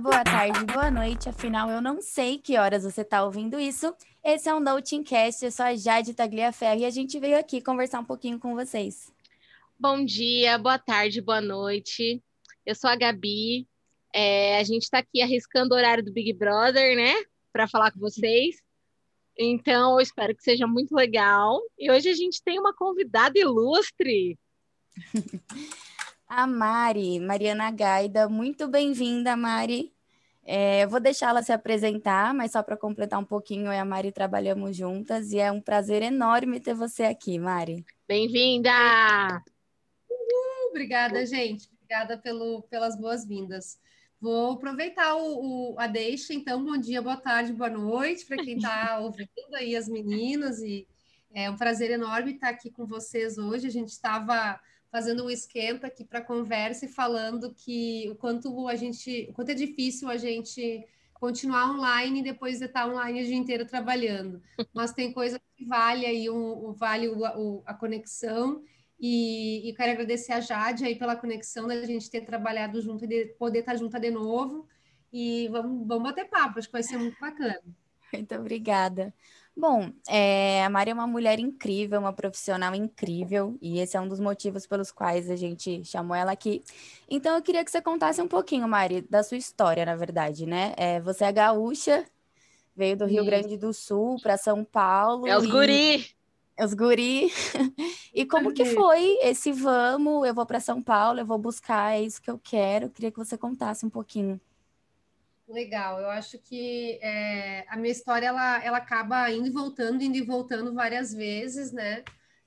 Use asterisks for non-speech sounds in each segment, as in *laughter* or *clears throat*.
boa tarde, boa noite. Afinal, eu não sei que horas você está ouvindo isso. Esse é o Notingcast, eu sou a Jade Tagliaferro e a gente veio aqui conversar um pouquinho com vocês. Bom dia, boa tarde, boa noite. Eu sou a Gabi. É, a gente está aqui arriscando o horário do Big Brother, né? Para falar com vocês. Então, eu espero que seja muito legal. E hoje a gente tem uma convidada ilustre. *laughs* a Mari, Mariana Gaida. Muito bem-vinda, Mari. É, vou deixá-la se apresentar, mas só para completar um pouquinho, eu e a Mari trabalhamos juntas e é um prazer enorme ter você aqui, Mari. Bem-vinda! obrigada, gente. Obrigada pelo, pelas boas-vindas. Vou aproveitar o, o, a deixa, então, bom dia, boa tarde, boa noite para quem está *laughs* ouvindo aí as meninas e é um prazer enorme estar aqui com vocês hoje. A gente estava fazendo um esquenta aqui para conversa e falando que o quanto a gente, o quanto é difícil a gente continuar online e depois de estar online o dia inteiro trabalhando. *laughs* Mas tem coisa que vale aí um, um vale o, o, a conexão e, e, quero agradecer a Jade aí pela conexão da gente ter trabalhado junto e de poder estar junto de novo. E vamos, vamos bater papo, acho que vai ser muito bacana. Muito obrigada. Bom, é, a Mari é uma mulher incrível, uma profissional incrível, e esse é um dos motivos pelos quais a gente chamou ela aqui. Então, eu queria que você contasse um pouquinho, Mari, da sua história, na verdade, né? É, você é gaúcha, veio do Rio Grande do Sul para São Paulo. É os e... guri! É os guri. *laughs* e como que foi esse vamos, eu vou para São Paulo, eu vou buscar, é isso que eu quero. Eu queria que você contasse um pouquinho. Legal, eu acho que é, a minha história ela, ela acaba indo e voltando, indo e voltando várias vezes, né?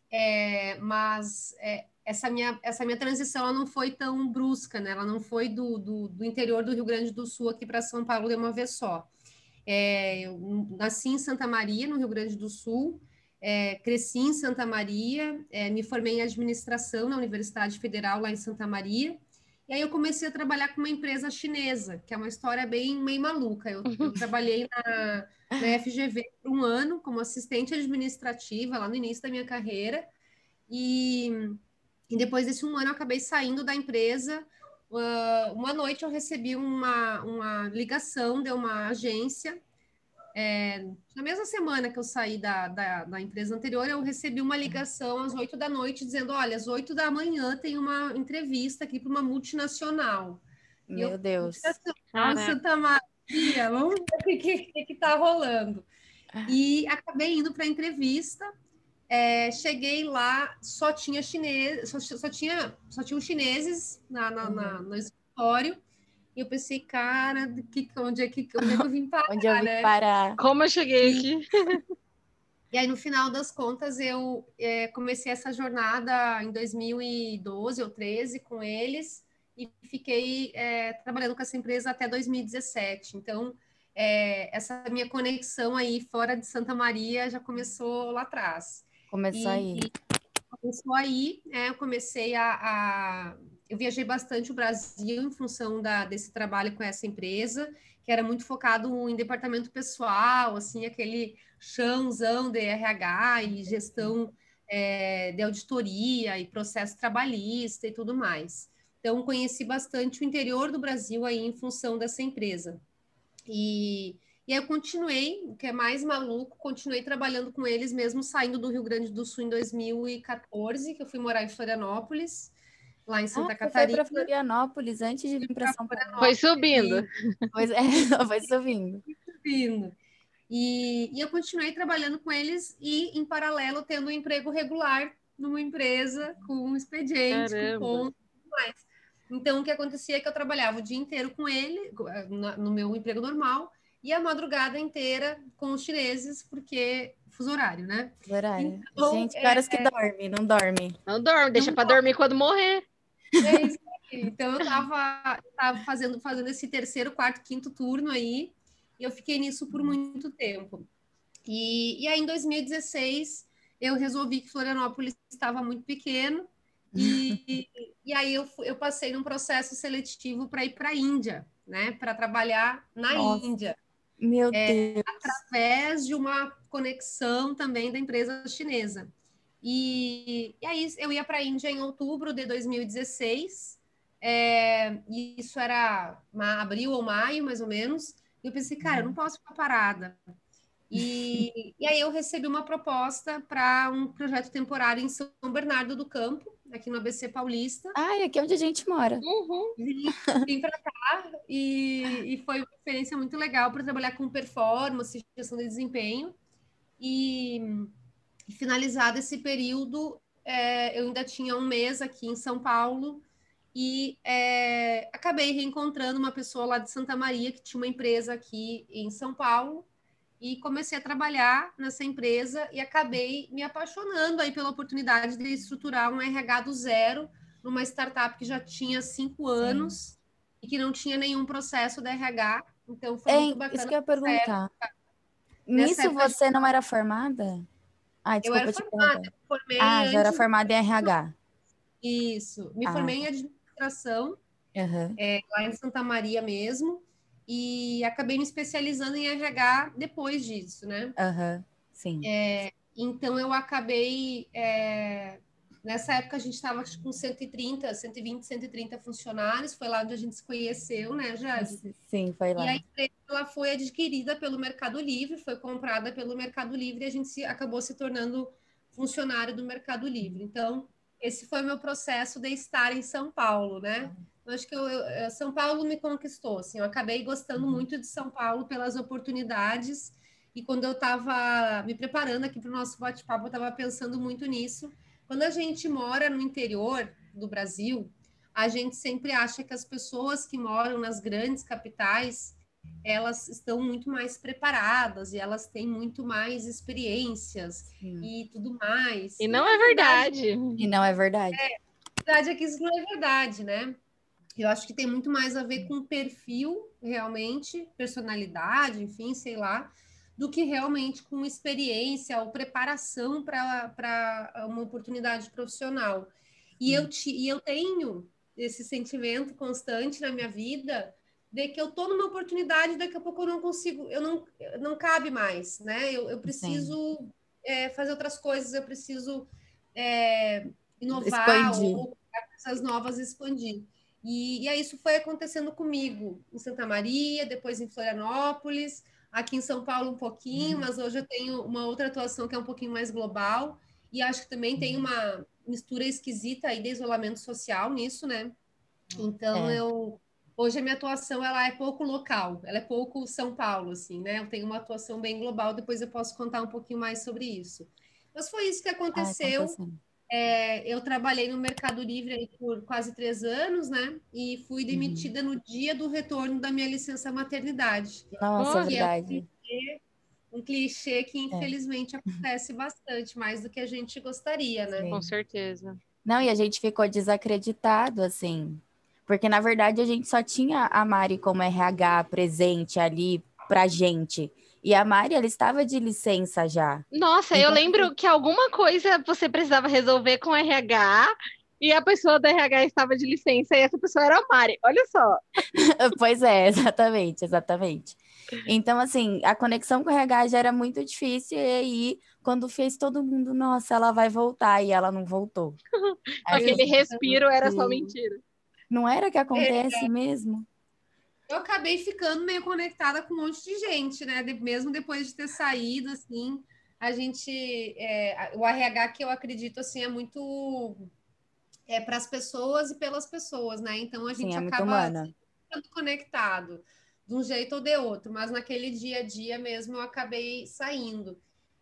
É, mas é, essa, minha, essa minha transição ela não foi tão brusca, né? Ela não foi do, do, do interior do Rio Grande do Sul aqui para São Paulo de uma vez só. É, eu nasci em Santa Maria, no Rio Grande do Sul, é, cresci em Santa Maria, é, me formei em administração na Universidade Federal lá em Santa Maria. E aí eu comecei a trabalhar com uma empresa chinesa, que é uma história bem meio maluca. Eu, eu uhum. trabalhei na, na *laughs* FGV por um ano como assistente administrativa lá no início da minha carreira. E, e depois desse um ano eu acabei saindo da empresa. Uh, uma noite eu recebi uma, uma ligação de uma agência é, na mesma semana que eu saí da, da, da, empresa anterior, eu recebi uma ligação às oito da noite dizendo: olha, às oito da manhã tem uma entrevista aqui para uma multinacional. Meu eu, Deus. Ah, Santa Maria, vamos ver o que está rolando. E acabei indo para a entrevista. É, cheguei lá, só tinha chinês, só, só, tinha, só tinham chineses na, na, uhum. na, no escritório. E eu pensei, cara, que, onde, é que, onde é que eu vim parar, *laughs* onde eu vim né? parar? Como eu cheguei aqui? *laughs* E aí, no final das contas, eu é, comecei essa jornada em 2012 ou 13 com eles e fiquei é, trabalhando com essa empresa até 2017. Então, é, essa minha conexão aí fora de Santa Maria já começou lá atrás. Começou e, aí. Começou aí, é, eu comecei a, a eu viajei bastante o Brasil em função da, desse trabalho com essa empresa, que era muito focado em departamento pessoal, assim, aquele chãozão de RH e gestão é, de auditoria e processo trabalhista e tudo mais. Então, conheci bastante o interior do Brasil aí em função dessa empresa. E, e aí eu continuei, o que é mais maluco, continuei trabalhando com eles mesmo saindo do Rio Grande do Sul em 2014, que eu fui morar em Florianópolis lá em Santa ah, Catarina. Foi para Florianópolis antes de vir para São Paulo. Foi subindo. Pois é, *laughs* foi subindo. Foi subindo. E, e eu continuei trabalhando com eles e, em paralelo, tendo um emprego regular numa empresa com um expediente, Caramba. com ponto e tudo mais. Então, o que acontecia é que eu trabalhava o dia inteiro com ele, no meu emprego normal, e a madrugada inteira com os chineses, porque fuso horário, né? Fuso horário. Então, Gente, caras é, que dormem, não dorme. Não dorme, deixa para dormir quando morrer. É isso aí. Então eu estava tava fazendo, fazendo esse terceiro, quarto, quinto turno aí, e eu fiquei nisso por muito tempo. E, e aí em 2016 eu resolvi que Florianópolis estava muito pequeno, e, e aí eu, eu passei num processo seletivo para ir para a Índia, né? Para trabalhar na Nossa. Índia. Meu é, Deus. Através de uma conexão também da empresa chinesa. E, e aí eu ia para a Índia em outubro de 2016, É, e isso era abril ou maio, mais ou menos. E eu pensei, cara, eu não posso ficar parada. E, *laughs* e aí eu recebi uma proposta para um projeto temporário em São Bernardo do Campo, aqui no ABC Paulista. Ah, e aqui é onde a gente mora. Uhum. *laughs* Vim, vim para cá e, e foi uma experiência muito legal para trabalhar com performance, gestão de desempenho. E, e finalizado esse período, é, eu ainda tinha um mês aqui em São Paulo e é, acabei reencontrando uma pessoa lá de Santa Maria que tinha uma empresa aqui em São Paulo e comecei a trabalhar nessa empresa e acabei me apaixonando aí pela oportunidade de estruturar um RH do zero numa startup que já tinha cinco anos Sim. e que não tinha nenhum processo de RH. Então foi muito bacana. Isso que eu ia perguntar. Nisso você não era formada? Ah, desculpa, eu era formada. Formei ah, já era formada em RH. Isso. Me ah. formei em administração, uhum. é, lá em Santa Maria mesmo e acabei me especializando em RH depois disso, né? Uhum, sim. É, então eu acabei. É, nessa época a gente estava com 130, 120, 130 funcionários, foi lá onde a gente se conheceu, né, Jade? Sim, foi lá. E a empresa ela foi adquirida pelo Mercado Livre, foi comprada pelo Mercado Livre e a gente se, acabou se tornando funcionário do Mercado Livre. Então, esse foi o meu processo de estar em São Paulo, né? Eu acho que eu, eu, São Paulo me conquistou, assim, eu acabei gostando uhum. muito de São Paulo pelas oportunidades, e quando eu estava me preparando aqui para o nosso bate-papo, eu estava pensando muito nisso. Quando a gente mora no interior do Brasil, a gente sempre acha que as pessoas que moram nas grandes capitais, elas estão muito mais preparadas e elas têm muito mais experiências Sim. e tudo mais. E não é verdade. verdade. E não é verdade. É, a verdade é que isso não é verdade, né? Eu acho que tem muito mais a ver com perfil, realmente, personalidade, enfim, sei lá, do que realmente com experiência ou preparação para uma oportunidade profissional. E eu, te, e eu tenho esse sentimento constante na minha vida de que eu estou numa oportunidade, daqui a pouco eu não consigo, eu não, não cabe mais, né? Eu, eu preciso é, fazer outras coisas, eu preciso é, inovar expandir. ou essas novas expandir. E, e isso foi acontecendo comigo em Santa Maria, depois em Florianópolis, aqui em São Paulo um pouquinho, uhum. mas hoje eu tenho uma outra atuação que é um pouquinho mais global. E acho que também tem uhum. uma mistura esquisita aí de isolamento social nisso, né? Então é. eu hoje a minha atuação ela é pouco local, ela é pouco São Paulo, assim, né? Eu tenho uma atuação bem global, depois eu posso contar um pouquinho mais sobre isso. Mas foi isso que ah, aconteceu. É, eu trabalhei no Mercado Livre por quase três anos, né? E fui uhum. demitida uhum. no dia do retorno da minha licença maternidade. Nossa, é verdade. É um, clichê, um clichê que, é. infelizmente, é. acontece *laughs* bastante, mais do que a gente gostaria, né? Sim. Com certeza. Não, e a gente ficou desacreditado, assim. Porque, na verdade, a gente só tinha a Mari como RH presente ali pra gente. E a Mari, ela estava de licença já. Nossa, então, eu lembro que alguma coisa você precisava resolver com RH e a pessoa do RH estava de licença e essa pessoa era a Mari. Olha só. *laughs* pois é, exatamente, exatamente. Então, assim, a conexão com o RH já era muito difícil, e aí, quando fez todo mundo, nossa, ela vai voltar, e ela não voltou. *laughs* Aquele respiro era só mentira. Não era que acontece é. mesmo? Eu acabei ficando meio conectada com um monte de gente, né? De, mesmo depois de ter saído, assim, a gente, é, o RH que eu acredito, assim, é muito é para as pessoas e pelas pessoas, né? Então a gente Sim, é acaba ficando conectado de um jeito ou de outro, mas naquele dia a dia mesmo eu acabei saindo.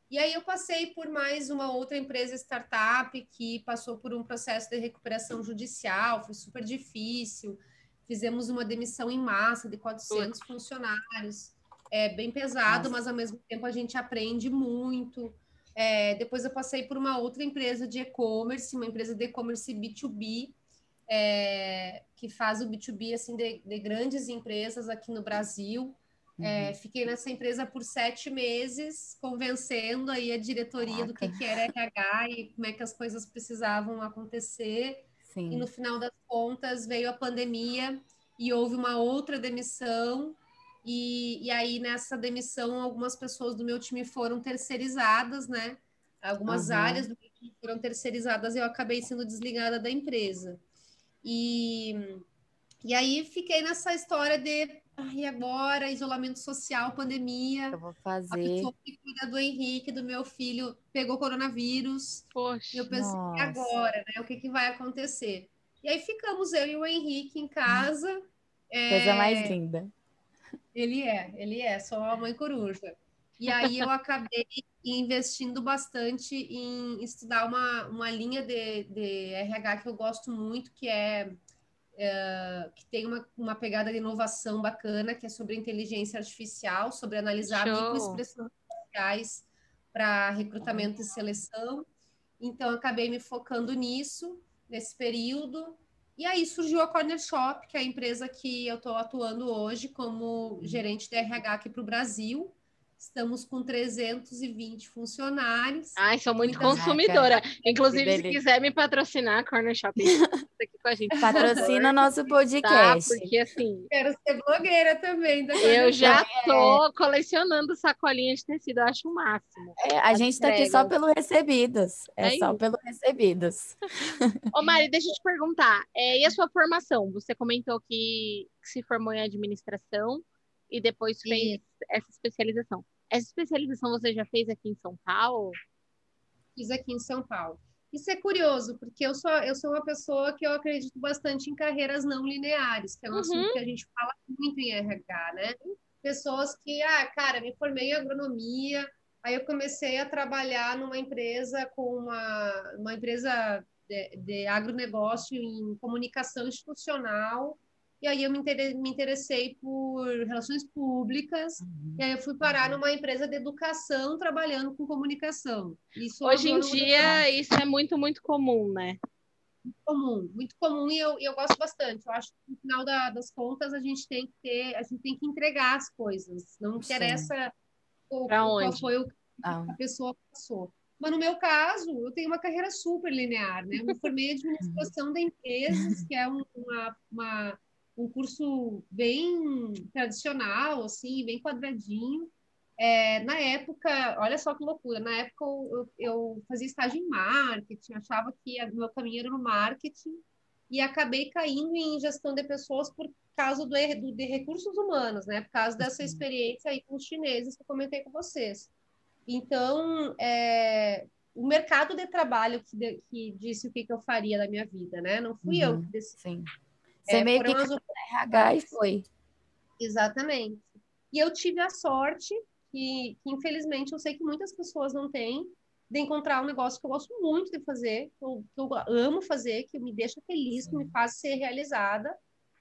E aí eu passei por mais uma outra empresa startup que passou por um processo de recuperação judicial, foi super difícil fizemos uma demissão em massa de 400 funcionários. É bem pesado, Nossa. mas ao mesmo tempo a gente aprende muito. É, depois eu passei por uma outra empresa de e-commerce, uma empresa de e-commerce B2B, é, que faz o B2B assim, de, de grandes empresas aqui no Brasil. É, uhum. É, fiquei nessa empresa por sete meses, convencendo aí a diretoria Caraca. do que, que era RH e como é que as coisas precisavam acontecer. Sim. E no final das contas veio a pandemia e houve uma outra demissão. E, e aí, nessa demissão, algumas pessoas do meu time foram terceirizadas, né? Algumas uhum. áreas do meu time foram terceirizadas e eu acabei sendo desligada da empresa. E, e aí fiquei nessa história de e agora, isolamento social, pandemia. Eu vou fazer. A pessoa que cuida do Henrique, do meu filho, pegou coronavírus. Poxa. E eu pensei, e agora, né? O que, que vai acontecer? E aí ficamos eu e o Henrique em casa. *laughs* Coisa é... mais linda. Ele é, ele é, só a mãe coruja. E aí eu acabei investindo bastante em estudar uma, uma linha de, de RH que eu gosto muito, que é é, que tem uma, uma pegada de inovação bacana, que é sobre inteligência artificial, sobre analisar microexpressões sociais para recrutamento e seleção. Então, acabei me focando nisso, nesse período. E aí surgiu a Corner Shop, que é a empresa que eu estou atuando hoje como gerente de RH aqui para o Brasil. Estamos com 320 funcionários. Ai, sou muito consumidora. Inclusive, se quiser me patrocinar, Corner Shopping, *laughs* aqui com a gente. Patrocina nosso podcast. Tá, porque assim. Quero ser blogueira também. eu já tô colecionando sacolinhas de tecido, eu acho o máximo. É, a gente está aqui só pelo recebidos. É, é só isso. pelo recebidos. Ô, Mari, *laughs* deixa eu te perguntar. É, e a sua formação? Você comentou que se formou em administração e depois fez essa especialização. Essa especialização você já fez aqui em São Paulo? Fiz aqui em São Paulo. Isso é curioso, porque eu sou, eu sou uma pessoa que eu acredito bastante em carreiras não lineares, que é um uhum. assunto que a gente fala muito em RH, né? Pessoas que, ah, cara, me formei em agronomia, aí eu comecei a trabalhar numa empresa com uma, uma empresa de, de agronegócio em comunicação institucional, e aí eu me, interessei por relações públicas, uhum. e aí eu fui parar uhum. numa empresa de educação trabalhando com comunicação. Isso Hoje em dia, isso é muito, muito comum, né? Muito comum, muito comum, e eu, eu gosto bastante. Eu acho que no final da, das contas a gente tem que ter, a gente tem que entregar as coisas. Não interessa o, qual foi o que ah. a pessoa passou. Mas no meu caso, eu tenho uma carreira super linear, né? Eu me formei em *laughs* administração de empresas, que é uma, uma um curso bem tradicional, assim, bem quadradinho. É, na época, olha só que loucura, na época eu, eu fazia estágio em marketing, achava que o meu caminho era no marketing e acabei caindo em gestão de pessoas por causa do, do de recursos humanos, né? Por causa dessa experiência aí com os chineses que eu comentei com vocês. Então, é, o mercado de trabalho que, de, que disse o que, que eu faria da minha vida, né? Não fui uhum, eu que decidi. Sim. Você é, meio que as... RH e foi. Exatamente. E eu tive a sorte, que, que, infelizmente eu sei que muitas pessoas não têm, de encontrar um negócio que eu gosto muito de fazer, que eu, que eu amo fazer, que me deixa feliz, que me faz ser realizada,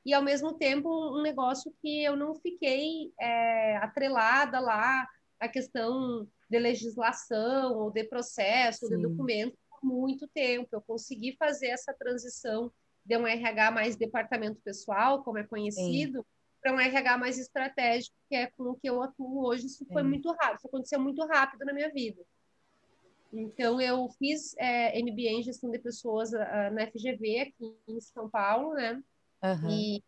e ao mesmo tempo um negócio que eu não fiquei é, atrelada lá à questão de legislação ou de processo, Sim. de documento por muito tempo. Eu consegui fazer essa transição de um RH mais departamento pessoal, como é conhecido, para um RH mais estratégico, que é com o que eu atuo hoje. Isso foi muito rápido, isso aconteceu muito rápido na minha vida. Então, eu fiz é, MBA em gestão de pessoas uh, na FGV, aqui em São Paulo, né? Uhum. E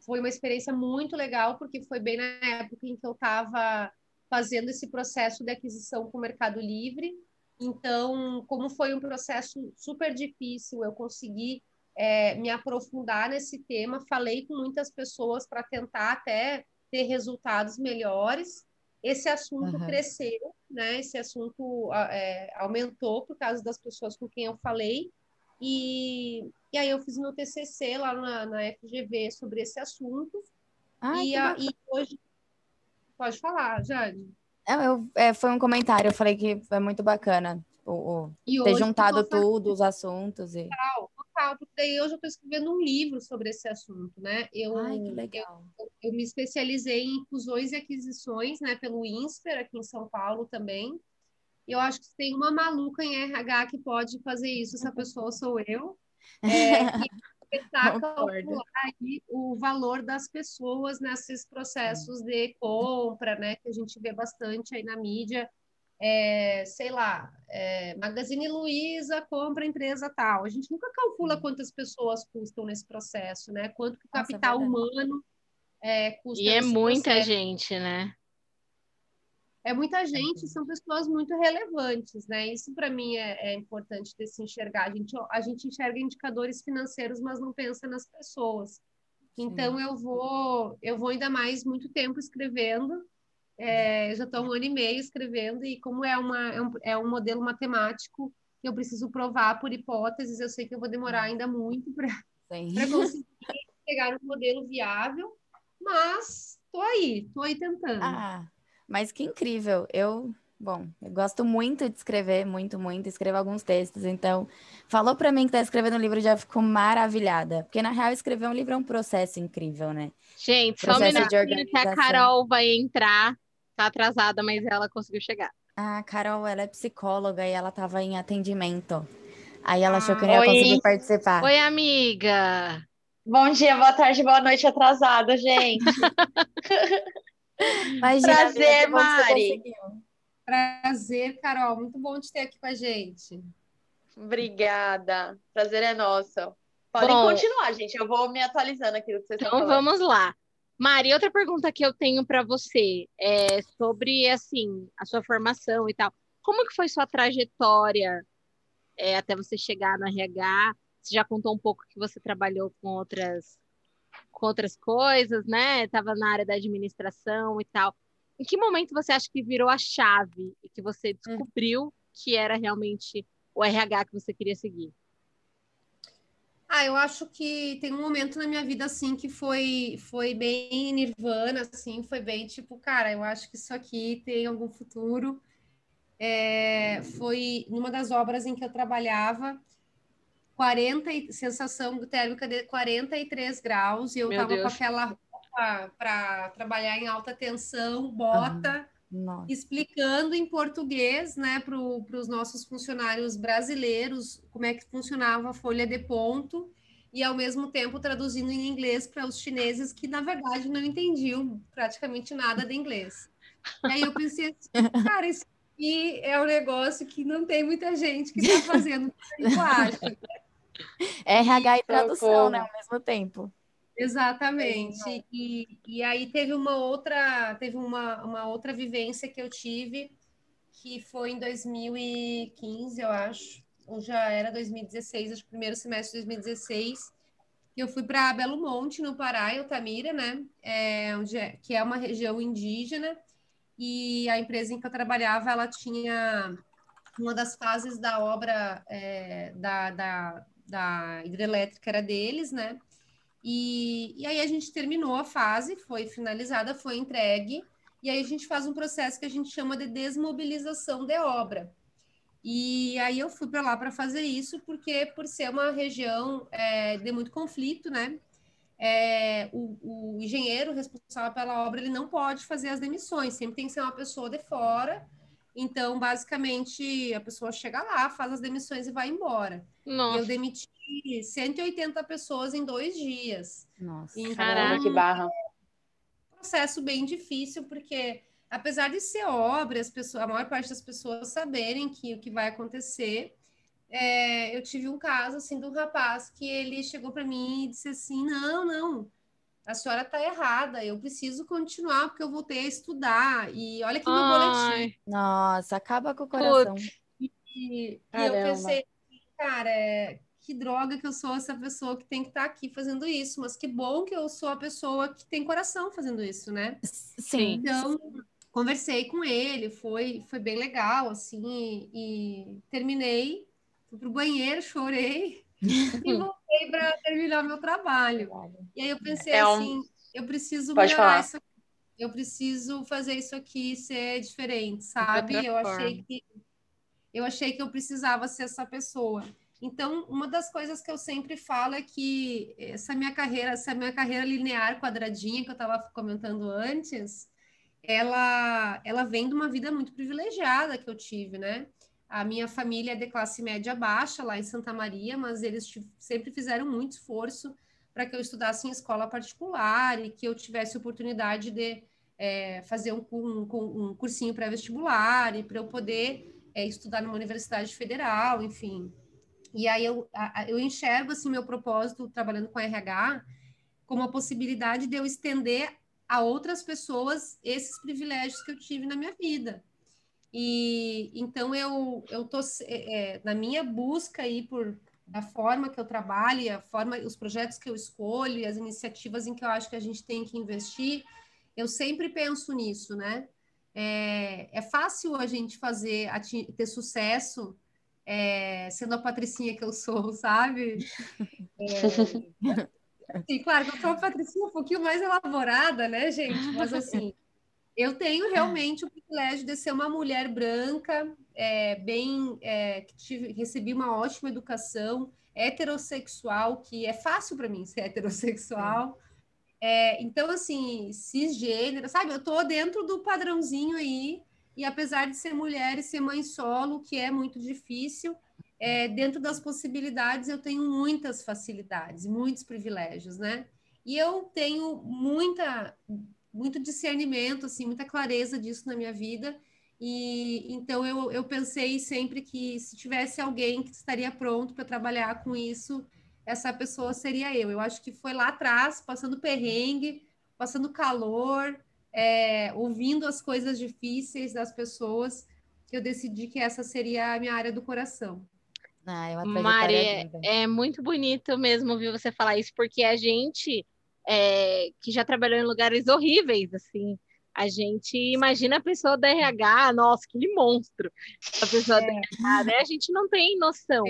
foi uma experiência muito legal, porque foi bem na época em que eu estava fazendo esse processo de aquisição com o Mercado Livre. Então, como foi um processo super difícil, eu consegui é, me aprofundar nesse tema. Falei com muitas pessoas para tentar até ter resultados melhores. Esse assunto uhum. cresceu, né? Esse assunto é, aumentou por causa das pessoas com quem eu falei. E, e aí eu fiz meu TCC lá na, na FGV sobre esse assunto. Ai, e, a, e hoje... Pode falar, Jade. Eu, é, foi um comentário, eu falei que foi muito bacana o, o ter juntado tudo, os assuntos. E... Total, total, porque daí eu já estou escrevendo um livro sobre esse assunto, né? Eu, Ai, que legal. Eu, eu, me especializei em fusões e aquisições, né, pelo INSPER, aqui em São Paulo também. Eu acho que tem uma maluca em RH que pode fazer isso, essa pessoa sou eu. *laughs* É, que tentar calcular o valor das pessoas nesses processos de compra, né, que a gente vê bastante aí na mídia, é, sei lá, é, Magazine Luiza compra empresa tal. A gente nunca calcula quantas pessoas custam nesse processo, né? Quanto que o capital Nossa, é humano é, custa. E é muita processo. gente, né? é muita gente, são pessoas muito relevantes, né? Isso para mim é, é, importante de se enxergar. A gente, a gente enxerga indicadores financeiros, mas não pensa nas pessoas. Então Sim. eu vou, eu vou ainda mais muito tempo escrevendo. É, já estou um ano e meio escrevendo e como é, uma, é, um, é um modelo matemático que eu preciso provar por hipóteses, eu sei que eu vou demorar ainda muito para conseguir pegar um modelo viável, mas estou aí, estou aí tentando. Ah, mas que incrível. Eu, bom, eu gosto muito de escrever, muito, muito. Escrevo alguns textos. Então, falou para mim que tá escrevendo um livro, já fico maravilhada. Porque, na real, escrever um livro é um processo incrível, né? Gente, só um minutinho que a Carol vai entrar. Tá atrasada, mas ela conseguiu chegar. Ah, Carol, ela é psicóloga e ela tava em atendimento. Aí ela achou que eu não ia conseguir participar. Oi, amiga. Bom dia, boa tarde, boa noite atrasada, gente. *laughs* Imagina, Prazer, Mari. Prazer, Carol. Muito bom te ter aqui com a gente. Obrigada. Prazer é nosso. Podem bom, continuar, gente. Eu vou me atualizando aqui do que vocês Então estão vamos lá. Mari, outra pergunta que eu tenho para você é sobre assim a sua formação e tal. Como que foi sua trajetória é, até você chegar no RH? Você já contou um pouco que você trabalhou com outras com outras coisas, né? Estava na área da administração e tal. Em que momento você acha que virou a chave e que você descobriu hum. que era realmente o RH que você queria seguir? Ah, eu acho que tem um momento na minha vida assim que foi foi bem nirvana, assim, foi bem tipo, cara, eu acho que isso aqui tem algum futuro. É, foi numa das obras em que eu trabalhava, 40 sensação térmica de 43 graus, e eu estava com aquela para trabalhar em alta tensão, bota, uhum. explicando em português, né, para os nossos funcionários brasileiros como é que funcionava a folha de ponto, e ao mesmo tempo traduzindo em inglês para os chineses que, na verdade, não entendiam praticamente nada de inglês. E aí eu pensei assim, *laughs* cara, isso aqui é um negócio que não tem muita gente que está fazendo, eu acho. *laughs* RH e tradução, né, ao mesmo tempo. Exatamente. E, e aí teve uma outra, teve uma, uma outra vivência que eu tive, que foi em 2015, eu acho, ou já era 2016, acho que primeiro semestre de 2016, eu fui para Belo Monte, no Pará, em Altamira, né? É, onde é, que é uma região indígena, e a empresa em que eu trabalhava, ela tinha uma das fases da obra é, da, da, da hidrelétrica era deles, né? E, e aí a gente terminou a fase, foi finalizada, foi entregue, e aí a gente faz um processo que a gente chama de desmobilização de obra. E aí eu fui para lá para fazer isso, porque por ser uma região é, de muito conflito, né? É, o, o, engenheiro responsável pela obra ele não pode fazer as demissões, sempre tem que ser uma pessoa de fora então, basicamente, a pessoa chega lá, faz as demissões e vai embora. Nossa. Eu demiti 180 pessoas em dois dias. Nossa, então, Caramba, que barra. É um processo bem difícil, porque apesar de ser obra, as pessoas, a maior parte das pessoas saberem que o que vai acontecer, é, eu tive um caso assim de um rapaz que ele chegou para mim e disse assim: não, não, a senhora está errada, eu preciso continuar porque eu voltei a estudar. E olha aqui meu boletim. Nossa, acaba com o coração. E, e eu pensei, cara, é, que droga que eu sou essa pessoa que tem que estar tá aqui fazendo isso, mas que bom que eu sou a pessoa que tem coração fazendo isso, né? Sim. Então, conversei com ele, foi, foi bem legal, assim, e, e terminei, fui pro banheiro, chorei *laughs* e voltei para terminar meu trabalho. E aí eu pensei é um... assim, eu preciso Pode melhorar falar. isso aqui. Eu preciso fazer isso aqui ser diferente, sabe? Eu achei que eu achei que eu precisava ser essa pessoa. Então, uma das coisas que eu sempre falo é que essa minha carreira, essa minha carreira linear quadradinha que eu estava comentando antes, ela, ela vem de uma vida muito privilegiada que eu tive, né? A minha família é de classe média baixa lá em Santa Maria, mas eles sempre fizeram muito esforço para que eu estudasse em escola particular e que eu tivesse oportunidade de é, fazer um, um, um cursinho pré-vestibular e para eu poder é, estudar numa universidade federal, enfim. E aí eu, eu enxergo assim meu propósito trabalhando com RH como a possibilidade de eu estender a outras pessoas esses privilégios que eu tive na minha vida. E então eu eu tô é, é, na minha busca aí por da forma que eu trabalho, a forma, os projetos que eu escolho, as iniciativas em que eu acho que a gente tem que investir, eu sempre penso nisso, né? É, é fácil a gente fazer, ter sucesso é, sendo a patricinha que eu sou, sabe? É, *laughs* sim, claro que eu sou uma patricinha um pouquinho mais elaborada, né, gente? Mas assim, eu tenho realmente o privilégio de ser uma mulher branca, é, bem, é, que tive, recebi uma ótima educação, heterossexual, que é fácil para mim ser heterossexual. É, então, assim, cisgênero, sabe? Eu tô dentro do padrãozinho aí, e apesar de ser mulher e ser mãe solo, que é muito difícil, é, dentro das possibilidades eu tenho muitas facilidades, muitos privilégios, né? E eu tenho muita, muito discernimento, assim, muita clareza disso na minha vida. E então eu, eu pensei sempre que se tivesse alguém que estaria pronto para trabalhar com isso, essa pessoa seria eu. Eu acho que foi lá atrás, passando perrengue, passando calor, é, ouvindo as coisas difíceis das pessoas, que eu decidi que essa seria a minha área do coração. Ah, é Mari, é, é muito bonito mesmo ouvir você falar isso, porque a gente é, que já trabalhou em lugares horríveis, assim, a gente imagina a pessoa da RH, nossa, que monstro, a pessoa é. da RH, né? A gente não tem noção.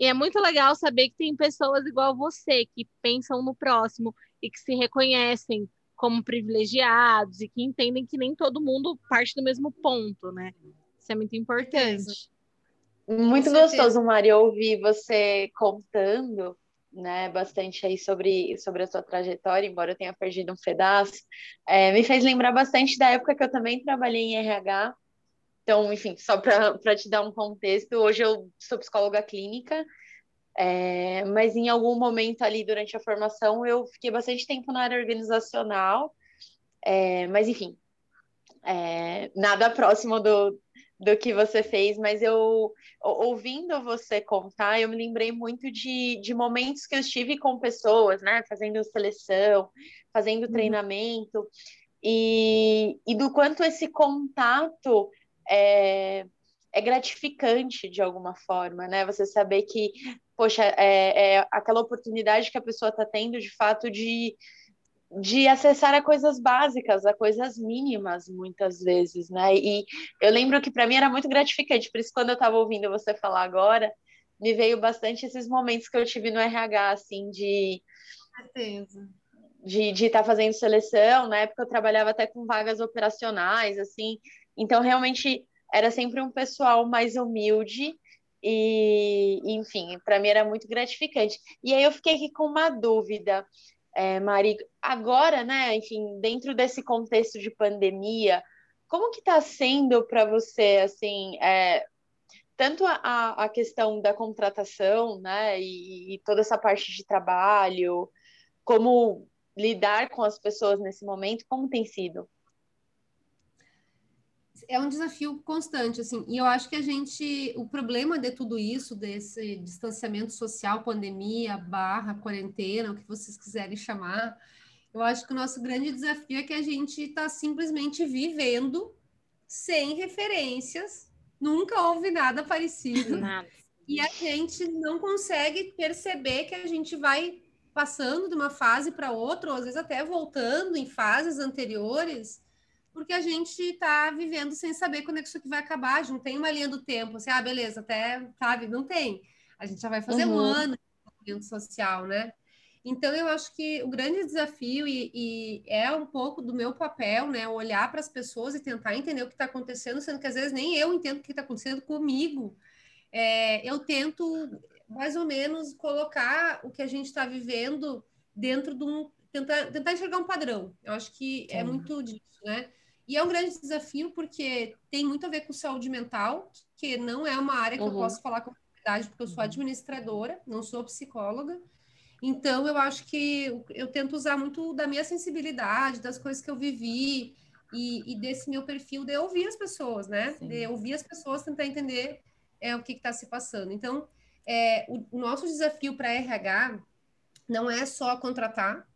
E é muito legal saber que tem pessoas igual você, que pensam no próximo e que se reconhecem como privilegiados e que entendem que nem todo mundo parte do mesmo ponto, né? Isso é muito importante. Muito gostoso, Mari, ouvir você contando, né, bastante aí sobre, sobre a sua trajetória, embora eu tenha perdido um pedaço. É, me fez lembrar bastante da época que eu também trabalhei em RH. Então, enfim, só para te dar um contexto, hoje eu sou psicóloga clínica é, mas em algum momento ali durante a formação eu fiquei bastante tempo na área organizacional, é, mas enfim, é, nada próximo do, do que você fez, mas eu, ouvindo você contar, eu me lembrei muito de, de momentos que eu estive com pessoas, né, fazendo seleção, fazendo uhum. treinamento, e, e do quanto esse contato é, é gratificante de alguma forma, né? Você saber que poxa, é, é aquela oportunidade que a pessoa está tendo de fato de, de acessar a coisas básicas, a coisas mínimas, muitas vezes, né? E eu lembro que para mim era muito gratificante, por isso quando eu estava ouvindo você falar agora, me veio bastante esses momentos que eu tive no RH, assim, de. Certeza. De estar tá fazendo seleção, na época eu trabalhava até com vagas operacionais, assim, então realmente era sempre um pessoal mais humilde, e, enfim, para mim era muito gratificante. E aí eu fiquei aqui com uma dúvida, é, Mari. Agora, né, enfim, dentro desse contexto de pandemia, como que está sendo para você, assim, é, tanto a, a questão da contratação, né, e, e toda essa parte de trabalho, como lidar com as pessoas nesse momento, como tem sido? É um desafio constante, assim, e eu acho que a gente, o problema de tudo isso, desse distanciamento social, pandemia, barra, quarentena, o que vocês quiserem chamar, eu acho que o nosso grande desafio é que a gente está simplesmente vivendo sem referências, nunca houve nada parecido. Nada. E a gente não consegue perceber que a gente vai passando de uma fase para outra, ou às vezes até voltando em fases anteriores, porque a gente está vivendo sem saber quando é que isso aqui vai acabar, a gente não tem uma linha do tempo, assim, ah, beleza, até, sabe, não tem. A gente já vai fazer uhum. um ano de social, né? Então, eu acho que o grande desafio, e, e é um pouco do meu papel, né, olhar para as pessoas e tentar entender o que está acontecendo, sendo que às vezes nem eu entendo o que está acontecendo comigo. É, eu tento, mais ou menos, colocar o que a gente está vivendo dentro de um. Tentar, tentar enxergar um padrão. Eu acho que é Sim. é muito disso, né? E é um grande desafio porque tem muito a ver com saúde mental, que não é uma área que uhum. eu posso falar com verdade, porque eu sou administradora, não sou psicóloga. Então, eu acho que eu tento usar muito da minha sensibilidade, das coisas que eu vivi e, e desse meu perfil de ouvir as pessoas, né? Sim. De ouvir as pessoas, tentar entender é, o que está se passando. Então, é, o, o nosso desafio para RH não é só contratar,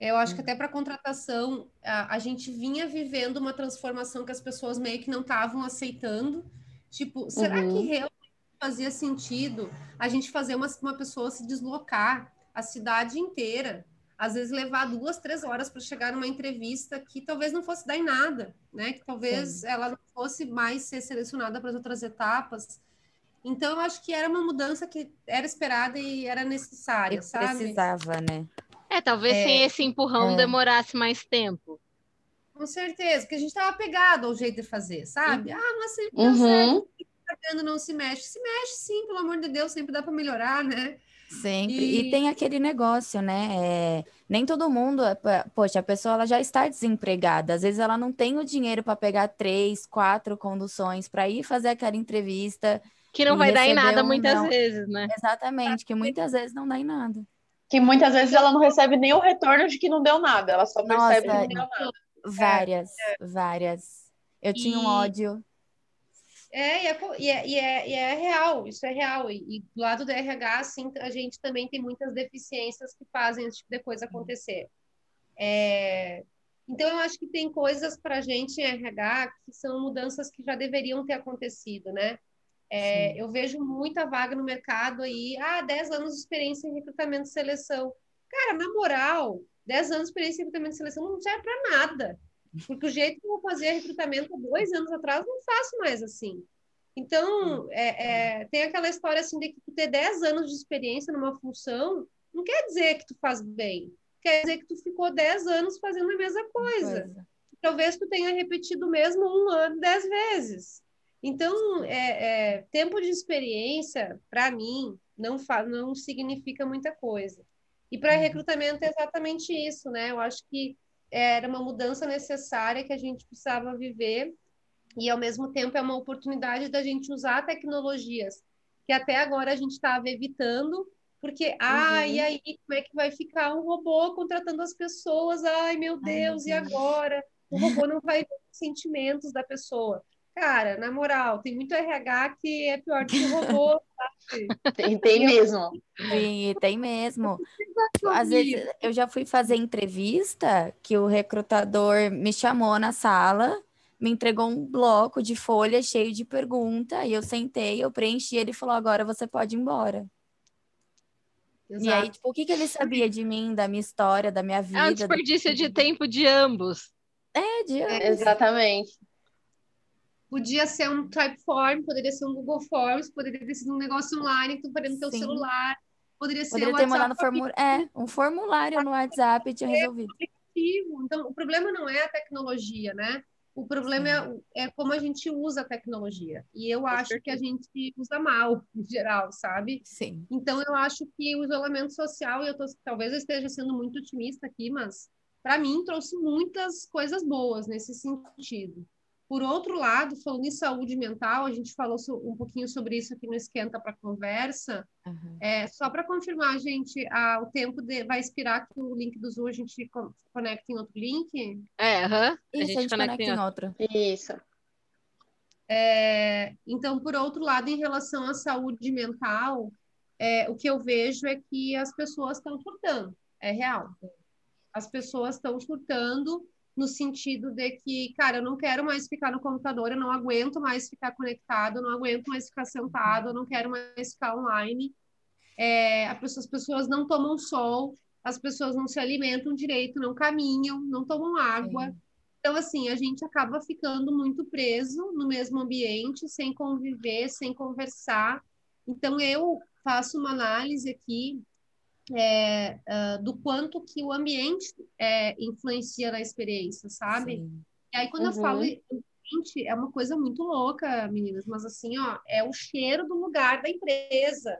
Eu acho que até para contratação, a, a, gente vinha vivendo uma transformação que as pessoas meio que não estavam aceitando. Tipo, será uhum. que realmente fazia sentido a gente fazer uma, uma pessoa se deslocar a cidade inteira? Às vezes levar duas, três horas para chegar numa entrevista que talvez não fosse dar em nada, né? Que talvez Sim. ela não fosse mais ser selecionada para as outras etapas. Então, eu acho que era uma mudança que era esperada e era necessária, e sabe? Precisava, né? É, talvez é, sem esse empurrão é. demorasse mais tempo. Com certeza, porque a gente estava pegado ao jeito de fazer, sabe? Uhum. Ah, mas sempre uhum. certo, não se mexe. Se mexe sim, pelo amor de Deus, sempre dá para melhorar, né? Sempre. E... e, tem aquele negócio, né? É, nem todo mundo, é, poxa, a pessoa ela já está desempregada. Às vezes ela não tem o dinheiro para pegar três, quatro conduções para ir fazer aquela entrevista. Que não vai dar em nada um muitas não. vezes, né? Exatamente, que muitas vezes não dá em nada que muitas vezes ela não recebe nem o retorno de que não deu nada, ela só percebe Nossa, que não deu nada. Várias, é. várias. Eu tinha um ódio. É e é, e é, e, é, e, é, real, isso é real. E, e, do lado do RH, assim, a gente também tem muitas deficiências que fazem esse tipo de coisa acontecer. É, então, eu acho que tem coisas para a gente em RH que são mudanças que já deveriam ter acontecido, né? É, eu vejo muita vaga no mercado aí, ah, 10 anos de experiência em recrutamento e seleção. Cara, na moral, 10 anos de experiência em recrutamento e seleção não serve para nada. Porque o jeito que eu fazia recrutamento há dois anos atrás, não faço mais assim. Então, é, é, tem aquela história assim de que tu ter 10 anos de experiência numa função não quer dizer que tu faz bem. Quer dizer que tu ficou 10 anos fazendo a mesma coisa. coisa. Talvez tu tenha repetido o mesmo um ano 10 vezes. Então, é, é, tempo de experiência, para mim, não, não significa muita coisa. E para uhum. recrutamento é exatamente isso, né? Eu acho que era uma mudança necessária que a gente precisava viver e, ao mesmo tempo, é uma oportunidade da gente usar tecnologias que até agora a gente estava evitando, porque, ah, uhum. e aí, como é que vai ficar um robô contratando as pessoas? Ai, meu Deus, Ai, e agora? O robô não vai ver os sentimentos da pessoa. Cara, na moral, tem muito RH que é pior do que o robô. *laughs* tem, tem mesmo. Sim, tem mesmo. Às vezes eu já fui fazer entrevista que o recrutador me chamou na sala, me entregou um bloco de folha cheio de pergunta, e eu sentei, eu preenchi, ele falou: agora você pode ir embora. Exato. E aí, tipo, o que, que ele sabia de mim, da minha história, da minha vida? É um desperdício do... de tempo de ambos. É, de ambos. É, exatamente. Podia ser um Typeform, poderia ser um Google Forms, poderia ter sido um negócio online que tu no teu Sim. celular, poderia ser poderia um ter mandado formulário, é, um formulário no WhatsApp e tinha resolvido. Então, o problema não é a tecnologia, né? O problema é, é, como a gente usa a tecnologia. E eu acho que a gente usa mal, *laughs* em geral, sabe? Sim. Então, eu acho que o isolamento social, e eu tô, talvez eu esteja sendo muito otimista aqui, mas para mim trouxe muitas coisas boas nesse sentido. Por outro lado, falando em saúde mental, a gente falou um pouquinho sobre isso aqui no Esquenta para Conversa. Uhum. É, só para confirmar, gente, a, o tempo de, vai expirar que o link do Zoom a gente conecta em outro link? É, uhum. a, gente a gente conecta, em outro. Isso. É, então, por outro lado, em relação à saúde mental, é, o que eu vejo é que as pessoas estão surtando, é real. As pessoas estão surtando no sentido de que, cara, eu não quero mais ficar no computador, eu não aguento mais ficar conectado, eu não aguento mais ficar sentado, eu não quero mais ficar online. É, as pessoas não tomam sol, as pessoas não se alimentam direito, não caminham, não tomam água. Então, assim, a gente acaba ficando muito preso no mesmo ambiente, sem conviver, sem conversar. Então, eu faço uma análise aqui é, uh, do quanto que o ambiente é, influencia na experiência, sabe? Sim. E aí, quando uhum. eu falo ambiente, é uma coisa muito louca, meninas, mas assim, ó, é o cheiro do lugar da empresa.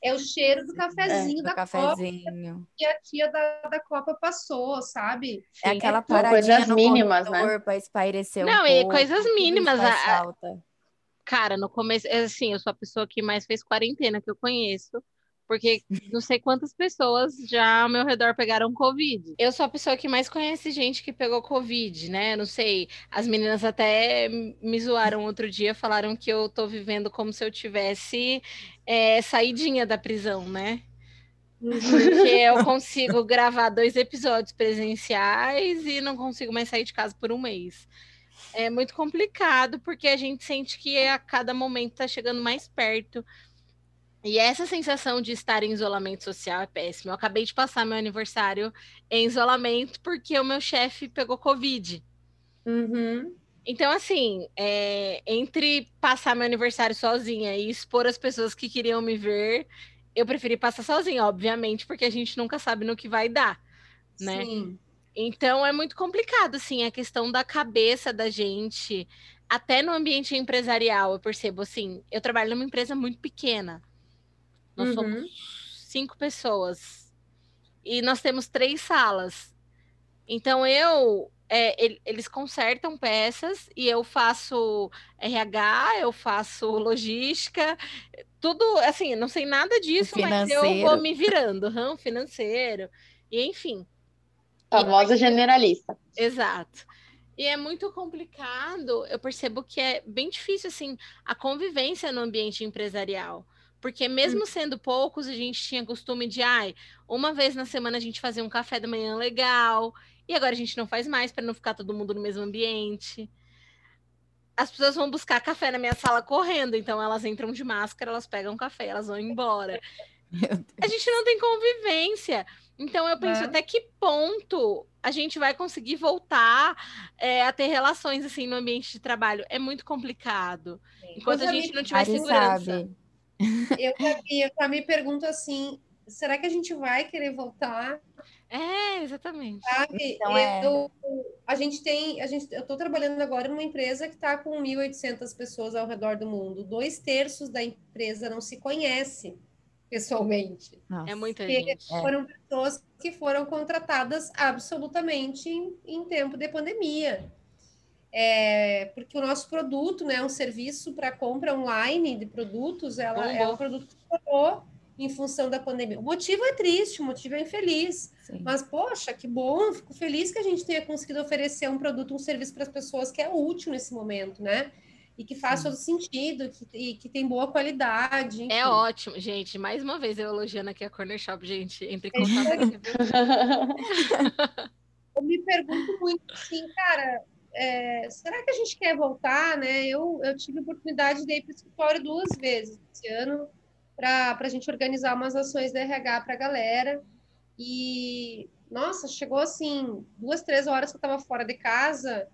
É o cheiro do cafezinho é, da cafezinho. Copa que a tia da, da Copa passou, sabe? É aquela paradinha coisas mínimas, né? para espairecer Não, um e pouco, coisas mínimas. A, a... Cara, no começo, assim, eu sou a pessoa que mais fez quarentena que eu conheço porque não sei quantas pessoas já ao meu redor pegaram Covid. Eu sou a pessoa que mais conhece gente que pegou Covid, né? Não sei, as meninas até me zoaram outro dia, falaram que eu tô vivendo como se eu tivesse é, saidinha da prisão, né? Porque eu consigo gravar dois episódios presenciais e não consigo mais sair de casa por um mês. É muito complicado, porque a gente sente que a cada momento está chegando mais perto. E essa sensação de estar em isolamento social é péssima. Eu acabei de passar meu aniversário em isolamento porque o meu chefe pegou Covid. Uhum. Então, assim, é, entre passar meu aniversário sozinha e expor as pessoas que queriam me ver, eu preferi passar sozinha, obviamente, porque a gente nunca sabe no que vai dar, né? Sim. Então é muito complicado, assim, a questão da cabeça da gente, até no ambiente empresarial, eu percebo assim, eu trabalho numa empresa muito pequena. Nós Uhum. somos cinco pessoas. E nós temos três salas. Então eu é, ele- eles consertam peças e eu faço RH, eu faço logística, tudo assim, não sei nada disso, mas eu vou me virando, ramo financeiro, e enfim. Famosa generalista. Exato. E é muito complicado, eu percebo que é bem difícil, assim, a convivência no ambiente empresarial. Porque mesmo sendo poucos, a gente tinha costume de, ai, uma vez na semana a gente fazia um café da manhã legal, e agora a gente não faz mais para não ficar todo mundo no mesmo ambiente. As pessoas vão buscar café na minha sala correndo, então elas entram de máscara, elas pegam café, elas vão embora. *laughs* A gente não tem convivência. Então eu penso É. até que ponto a gente vai conseguir voltar é, a ter relações assim no ambiente de trabalho. É muito complicado. Enquanto a gente não tiver segurança. sabe. Eu, eu também pergunto assim: será que a gente vai querer voltar? É, exatamente. Sabe? Então, é. Eu- a gente tem, a gente, eu estou trabalhando agora numa empresa que está com 1.800 pessoas ao redor do mundo. Dois terços da empresa não se conhece pessoalmente. Nossa. É muita gente. É. foram pessoas que foram contratadas absolutamente em, em tempo de pandemia. É, porque o nosso produto, né, um serviço para compra online de produtos, ela é Bombou. um produto que estourou em função da pandemia. O motivo é triste, o motivo é infeliz. Sim. Mas, poxa, que bom, fico feliz que a gente tenha conseguido oferecer um produto, um serviço para as pessoas que é útil nesse momento, né? E que faz Sim. todo sentido, que, e que tem boa qualidade. enfim. É ótimo, gente. Mais uma vez eu elogiando aqui a Corner Shop, gente. Entre em contato *laughs* aqui. Eu me pergunto muito assim, cara, é, será que a gente quer voltar, né? Eu, eu tive a oportunidade de ir para o escritório duas vezes esse ano para a gente organizar umas ações da RH para a galera. E, nossa, chegou assim, duas, três horas que eu estava fora de casa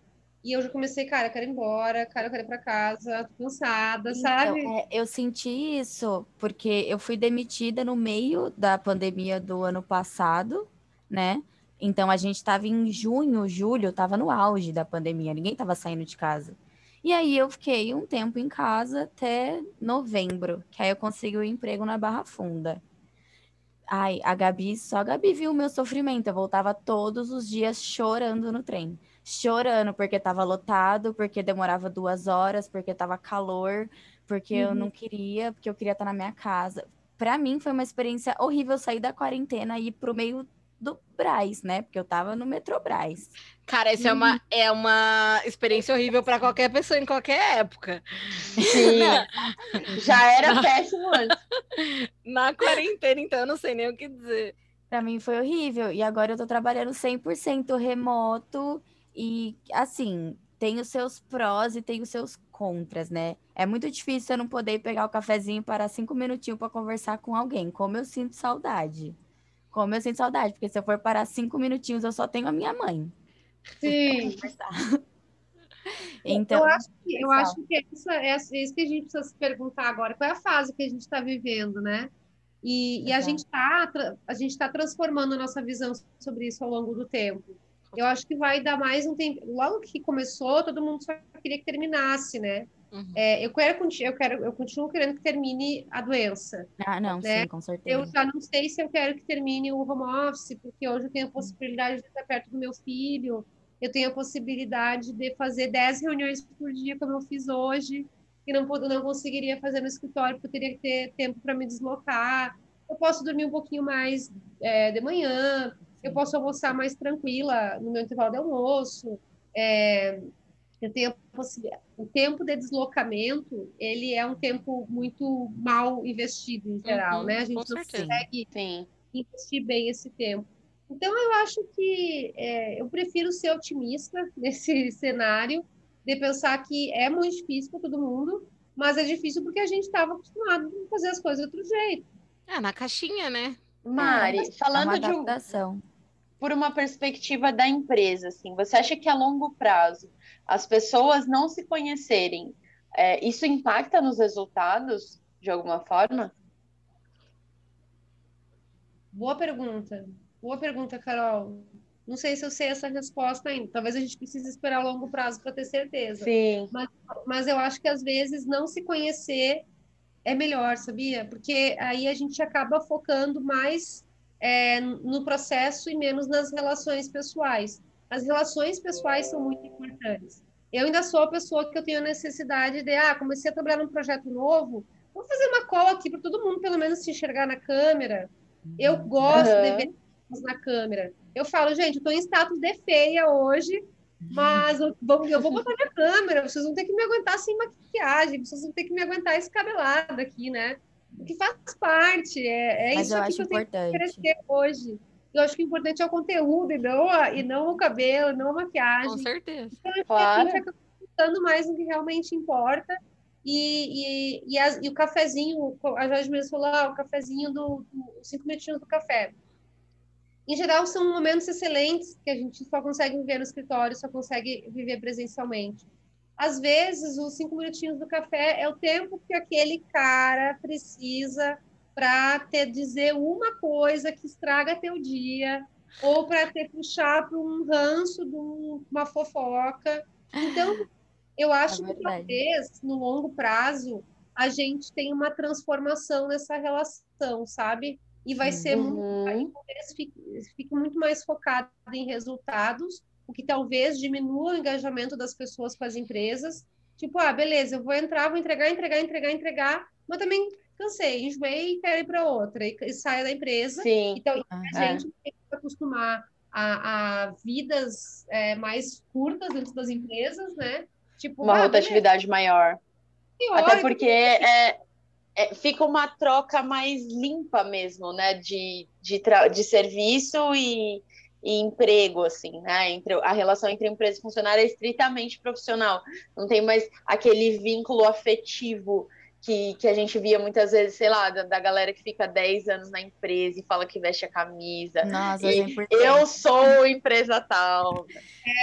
e eu já comecei, cara, eu quero ir embora, cara, eu quero ir para casa, tô cansada, sabe? Então, é, eu senti isso porque eu fui demitida no meio da pandemia do ano passado, né? Então a gente estava em junho, julho, estava no auge da pandemia, ninguém estava saindo de casa. E aí eu fiquei um tempo em casa até novembro, que aí eu consegui o emprego na Barra Funda. Ai, a Gabi, só a Gabi viu o meu sofrimento. Eu voltava todos os dias chorando no trem. Chorando porque estava lotado, porque demorava duas horas, porque estava calor, porque eu Uhum. não queria, porque eu queria estar na minha casa. Para mim foi uma experiência horrível sair da quarentena e ir pro meio do Brás, né? Porque eu tava no metrô Brás. Cara, isso é uma, é uma experiência horrível para qualquer pessoa em qualquer época. Sim. *laughs* Já era péssimo antes. *laughs* Na quarentena, então, eu não sei nem o que dizer. Para mim foi horrível. E agora eu tô trabalhando 100% remoto e assim, tem os seus prós e tem os seus contras, né? É muito difícil eu não poder pegar o cafezinho e parar cinco minutinhos para conversar com alguém. Como eu sinto saudade. Como eu sinto saudade, porque se eu for parar cinco minutinhos, eu só tenho a minha mãe. Sim. *laughs* Então, eu acho que, eu acho que essa, é isso que a gente precisa se perguntar agora. Qual é a fase que a gente está vivendo, né? E, e a gente está a gente tá transformando a nossa visão sobre isso ao longo do tempo. Eu acho que vai dar mais um tempo. Logo que começou, todo mundo só queria que terminasse, né? Uhum. É, eu quero, eu quero, eu continuo querendo que termine a doença. ah, não, né? sim, com Eu certeza. já não sei se eu quero que termine o home office, porque hoje eu tenho a possibilidade de estar perto do meu filho, eu tenho a possibilidade de fazer 10 reuniões por dia, como eu fiz hoje, que não, não conseguiria fazer no escritório, porque eu teria que ter tempo para me deslocar. Eu posso dormir um pouquinho mais é, de manhã, eu posso almoçar mais tranquila no meu intervalo de almoço. É, eu tenho. O tempo de deslocamento, ele é um tempo muito mal investido em geral, Uhum, né? A gente não certeza. consegue Sim. investir bem esse tempo. Então, eu acho que é, eu prefiro ser otimista *laughs* nesse cenário, de pensar que é muito difícil para todo mundo, mas é difícil porque a gente estava acostumado a fazer as coisas de outro jeito. É, na caixinha, né? Mari, é, falando de um, por uma perspectiva da empresa, assim, você acha que a longo prazo as pessoas não se conhecerem, é, isso impacta nos resultados de alguma forma? Boa pergunta. Boa pergunta, Carol. Não sei se eu sei essa resposta ainda. Talvez a gente precise esperar a longo prazo para ter certeza. Sim. Mas, mas eu acho que às vezes não se conhecer é melhor, sabia? Porque aí a gente acaba focando mais é, no processo e menos nas relações pessoais. As relações pessoais são muito importantes. Eu ainda sou a pessoa que eu tenho a necessidade de, ah, comecei a trabalhar num projeto novo, vou fazer uma cola aqui para todo mundo pelo menos se enxergar na câmera. Eu gosto uhum. de ver na câmera. Eu falo, gente, eu estou em status de feia hoje, mas eu vou, eu vou botar minha câmera, vocês vão ter que me aguentar sem maquiagem, vocês vão ter que me aguentar escabelada aqui, né? O que faz parte, é, é isso aqui que eu importante. tenho que oferecer hoje. Eu acho que o importante é o conteúdo e não, a, e não o cabelo, não a maquiagem. Com certeza. Então, claro. a gente pensando mais no que realmente importa. E, e, e, as, e o cafezinho, a Jorge mesmo falou, ah, o cafezinho do, do cinco minutinhos do café em geral, são momentos excelentes que a gente só consegue viver no escritório, só consegue viver presencialmente. Às vezes, os cinco minutinhos do café é o tempo que aquele cara precisa para te dizer uma coisa que estraga teu dia, ou para te puxar para um ranço de uma fofoca. Então, eu acho é que talvez, no longo prazo, a gente tenha uma transformação nessa relação, sabe? e vai ser uhum. muito, fique, fique muito mais focado em resultados, o que talvez diminua o engajamento das pessoas com as empresas. Tipo, ah, beleza, eu vou entrar, vou entregar, entregar, entregar, entregar, mas também cansei, enjoei e quero ir para outra, e, e saia da empresa. Sim. Então, a é. gente tem que acostumar a, a vidas é, mais curtas dentro das empresas, né? Tipo, uma ah, rotatividade beleza. maior. Até porque é, é, fica uma troca mais limpa mesmo, né? De, de, de serviço e, e, emprego, assim, né? Entre, a relação entre empresa e funcionário é estritamente profissional. Não tem mais aquele vínculo afetivo que, que a gente via muitas vezes, sei lá, da, da galera que fica 10 anos na empresa e fala que veste a camisa. Nossa, e é eu sou empresa tal.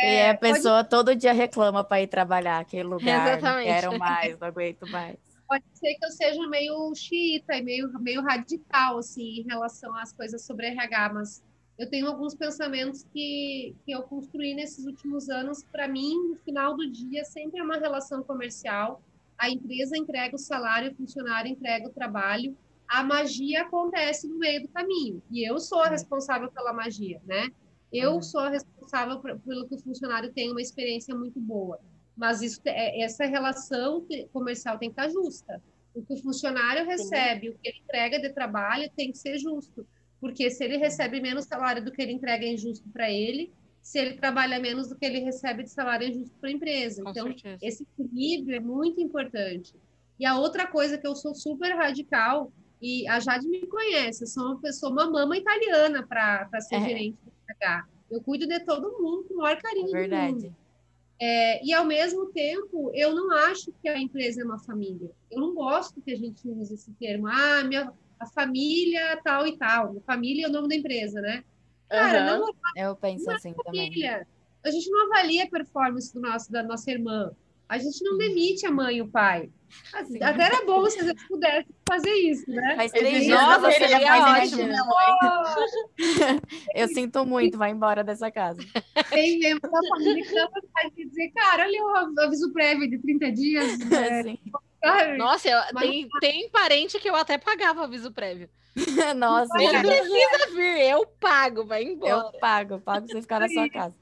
É, e a pessoa pode... todo dia reclama para ir trabalhar aquele lugar. Exatamente. Não quero mais, não aguento mais pode ser que eu seja meio xiita e meio, meio radical, assim, em relação às coisas sobre RH, mas eu tenho alguns pensamentos que, que eu construí nesses últimos anos. Para mim, no final do dia, sempre é uma relação comercial. A empresa entrega o salário, o funcionário entrega o trabalho. A magia acontece no meio do caminho. E eu sou a uhum. responsável pela magia, né? Eu uhum. sou a responsável pelo que o funcionário tenha uma experiência muito boa mas isso, é, essa relação comercial tem que estar justa. O que o funcionário recebe, Sim. o que ele entrega de trabalho tem que ser justo, porque se ele recebe menos salário do que ele entrega é injusto para ele, se ele trabalha menos do que ele recebe de salário é injusto para a empresa. Com então, certeza. esse equilíbrio é muito importante. E a outra coisa que eu sou super radical, e a Jade me conhece, eu sou uma pessoa, uma mama italiana para ser é. gerente do RH. Eu cuido de todo mundo com o maior carinho é verdade. É, e, ao mesmo tempo, eu não acho que a empresa é uma família. Eu não gosto que a gente use esse termo. Ah, minha, a família tal e tal. Família é o nome da empresa, né? Cara, uhum. não, eu penso não é assim família. também. A gente não avalia a performance do nosso, da nossa irmã. A gente não demite a mãe e o pai. Assim, até era bom se a gente pudesse fazer isso, né? Faz três dias você seria ótimo. *laughs* Eu sinto muito, vai embora dessa casa. Tem mesmo da família que dá vontade de dizer, cara, olha o aviso prévio de 30 dias. *laughs* Né? Nossa, eu, Mas... tem, tem parente que eu até pagava aviso prévio. *laughs* Nossa, não precisa vir, eu pago, vai embora. Eu pago, pago você ficar na sua casa.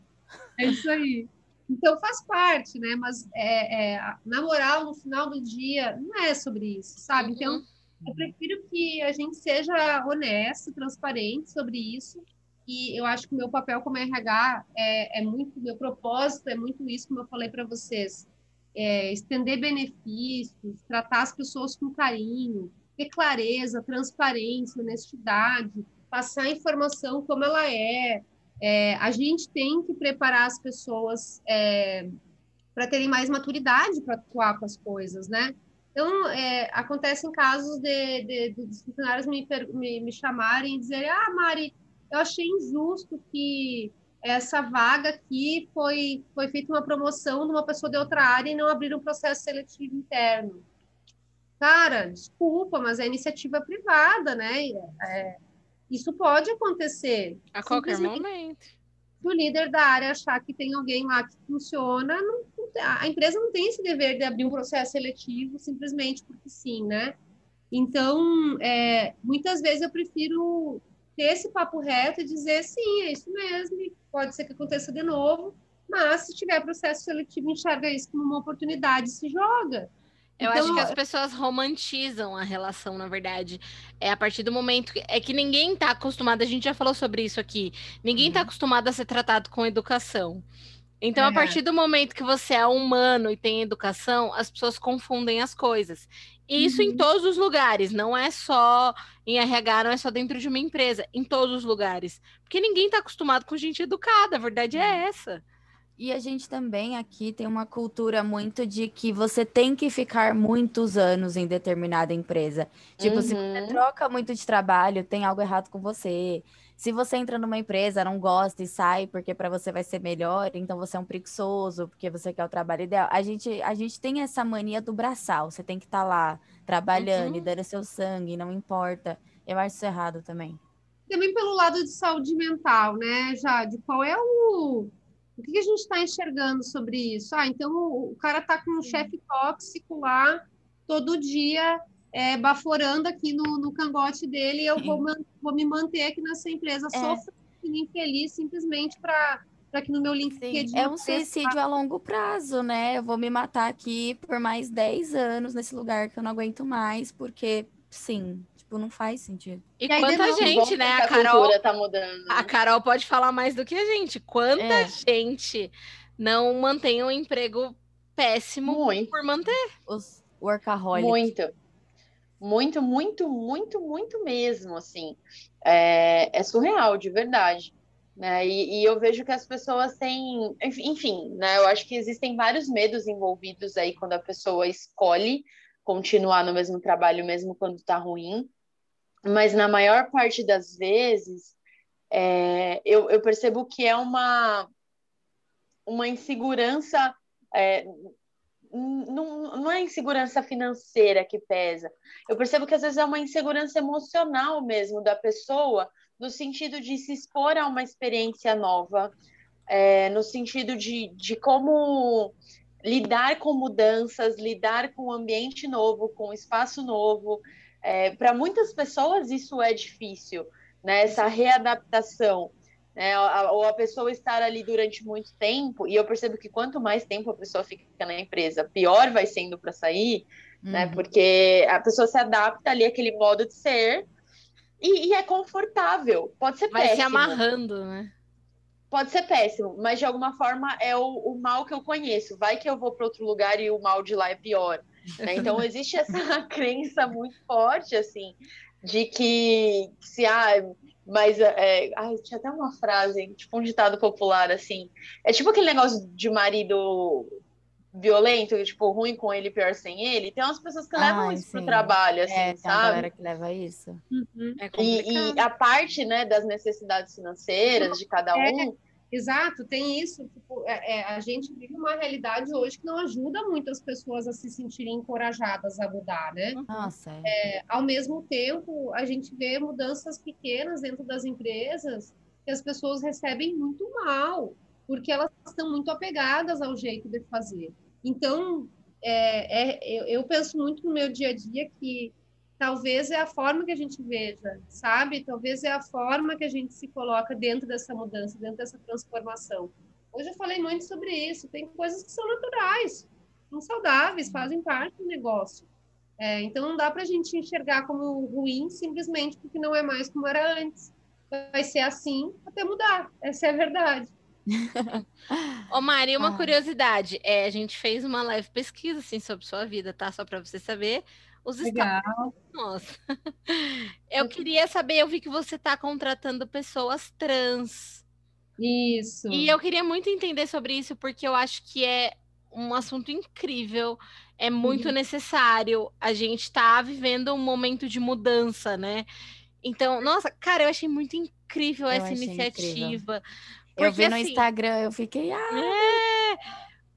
É isso aí. Então faz parte, né? Mas é, é, na moral, no final do dia, não é sobre isso, sabe? Então, uhum. eu prefiro que a gente seja honesto, transparente sobre isso. E eu acho que o meu papel como RH é, é muito, meu propósito é muito isso, como eu falei para vocês. É, estender benefícios, tratar as pessoas com carinho, ter clareza, transparência, honestidade, passar a informação como ela é. É a gente tem que preparar as pessoas é, para terem mais maturidade para atuar com as coisas, né? Então, é, acontecem casos de, de, de, funcionários me, me, me chamarem e dizerem: Ah, Mari, eu achei injusto que essa vaga aqui foi, foi feita uma promoção de uma pessoa de outra área e não abriram um processo seletivo interno. Cara, desculpa, mas é iniciativa privada, né? É, isso pode acontecer. A qualquer momento. O líder da área achar que tem alguém lá que funciona, não, a empresa não tem esse dever de abrir um processo seletivo simplesmente porque sim, né? Então, é, muitas vezes eu prefiro ter esse papo reto e dizer sim, é isso mesmo, pode ser que aconteça de novo, mas se tiver processo seletivo, enxerga isso como uma oportunidade, se joga. Eu então, acho que as pessoas romantizam a relação, na verdade. É a partir do momento que. É que ninguém está acostumado, a gente já falou sobre isso aqui. Ninguém está uhum. acostumado a ser tratado com educação. Então, é. a partir do momento que você é humano e tem educação, as pessoas confundem as coisas. E isso uhum. em todos os lugares, não é só em RH, não é só dentro de uma empresa, em todos os lugares. Porque ninguém está acostumado com gente educada, a verdade é uhum. essa. E a gente também aqui tem uma cultura muito de que você tem que ficar muitos anos em determinada empresa. Tipo, uhum. se você uhum. troca muito de trabalho, tem algo errado com você. Se você entra numa empresa, não gosta e sai porque para você vai ser melhor, então você é um preguiçoso, porque você quer o trabalho ideal. A gente, a gente tem essa mania do braçal, você tem que estar tá lá trabalhando uhum. e dando seu sangue, não importa. Eu acho isso errado também. Também pelo lado de saúde mental, né, Jade? Qual é o. O que a gente está enxergando sobre isso? Ah, então o, cara está com um chefe tóxico lá todo dia é, baforando aqui no, no cangote dele e eu vou, vou me manter aqui nessa empresa é. sofrendo infeliz simplesmente para para que no meu LinkedIn. é um suicídio a longo prazo, né? Eu vou me matar aqui por mais 10 anos nesse lugar que eu não aguento mais, porque sim, tipo, não faz sentido. E, e quanta gente, né? A Carol tá mudando. A Carol pode falar mais do que a gente. Quanta é. gente não mantém um emprego péssimo Muito. por manter. Os workaholics. Muito. Muito, muito, muito, muito mesmo, assim. É, é surreal, de verdade. Né? E, e, eu vejo que as pessoas têm, enfim, né? Eu acho que existem vários medos envolvidos aí quando a pessoa escolhe continuar no mesmo trabalho, mesmo quando está ruim. Mas na maior parte das vezes, é, eu, eu percebo que é uma, uma insegurança é, não, não é insegurança financeira que pesa. Eu percebo que às vezes é uma insegurança emocional mesmo da pessoa, no sentido de se expor a uma experiência nova, é, no sentido de, de como lidar com mudanças, lidar com um ambiente novo, com um espaço novo. É, Para muitas pessoas isso é difícil, né? essa readaptação né? Ou a pessoa estar ali durante muito tempo, e eu percebo que quanto mais tempo a pessoa fica na empresa, pior vai sendo para sair, né? uhum. né? Porque a pessoa se adapta ali àquele modo de ser e, e é confortável. Pode ser vai péssimo. Vai se amarrando, né? Pode ser péssimo, mas de alguma forma é o, o mal que eu conheço. Vai que eu vou para outro lugar e o mal de lá é pior. *laughs* Né? Então existe essa *laughs* crença muito forte, assim, de que se ah, mas, é, ai, tinha até uma frase, tipo um ditado popular, assim. É tipo aquele negócio de marido violento, tipo, ruim com ele, pior sem ele. Tem umas pessoas que levam isso sim. pro trabalho, assim, é, sabe? Tem galera que leva isso. Uhum. É e, e, a parte, né, das necessidades financeiras de cada é. um Exato, tem isso. Tipo, é, é, a gente vive uma realidade hoje que não ajuda muito as pessoas a se sentirem encorajadas a mudar, né? Nossa. É. é, ao mesmo tempo, a gente vê mudanças pequenas dentro das empresas que as pessoas recebem muito mal, porque elas estão muito apegadas ao jeito de fazer. Então, é, é, eu, eu penso muito no meu dia a dia que talvez é a forma que a gente veja, sabe? Talvez é a forma que a gente se coloca dentro dessa mudança, dentro dessa transformação. Hoje eu falei muito sobre isso. Tem coisas que são naturais, são saudáveis, fazem parte do negócio. É, então não dá para a gente enxergar como ruim simplesmente porque não é mais como era antes. Vai ser assim até mudar. Essa é a verdade. *laughs* Ô Mari, uma ah. curiosidade. É, a gente fez uma leve pesquisa assim, sobre sua vida, tá? Só para você saber Os Legal. Nossa. *laughs* Eu queria saber, eu vi que você está contratando pessoas trans. Isso. E eu queria muito entender sobre isso, porque eu acho que é um assunto incrível, é muito necessário. A gente está vivendo um momento de mudança, né? Então, nossa, cara, eu achei muito incrível eu essa iniciativa. Incrível. Porque, eu vi no assim, Instagram, eu fiquei. Ah, é,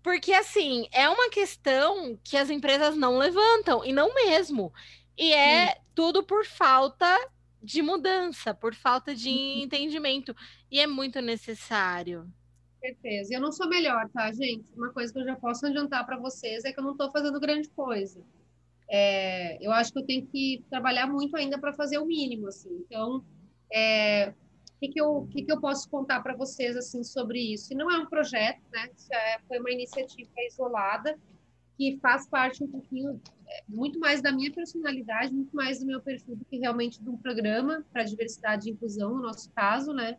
porque assim, é uma questão que as empresas não levantam, e não mesmo. E é Sim. tudo por falta de mudança, por falta de uhum. entendimento. E é muito necessário. Certeza. Eu não sou melhor, tá, gente? Uma coisa que eu já posso adiantar para vocês é que eu não estou fazendo grande coisa. É, eu acho que eu tenho que trabalhar muito ainda para fazer o mínimo, assim. Então, é, que, que, eu, que, que eu posso contar para vocês assim sobre isso? E não é um projeto, né? É, foi uma iniciativa isolada que faz parte um pouquinho, é, muito mais da minha personalidade, muito mais do meu perfil do que realmente de um programa para diversidade e inclusão, no nosso caso, né?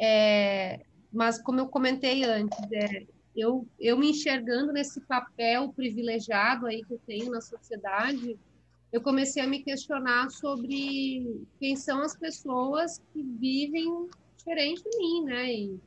É, mas, como eu comentei antes, é, eu, eu me enxergando nesse papel privilegiado aí que eu tenho na sociedade, eu comecei a me questionar sobre quem são as pessoas que vivem diferente de mim, né? E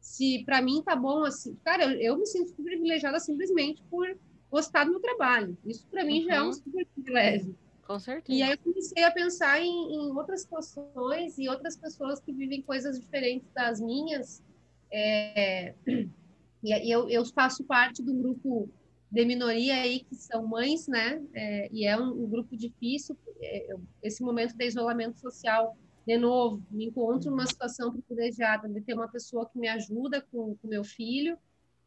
se para mim tá bom assim, cara, eu, eu me sinto privilegiada simplesmente por gostar do meu trabalho. Isso para mim uhum. já é um uhum. super privilégio. Com certeza. E aí eu comecei a pensar em, em, outras situações e outras pessoas que vivem coisas diferentes das minhas. É, *clears throat* e eu, eu faço parte do grupo de minoria aí que são mães, né? É, e é um, um grupo difícil. É, esse momento de isolamento social, de novo, me encontro numa situação privilegiada de ter uma pessoa que me ajuda com o meu filho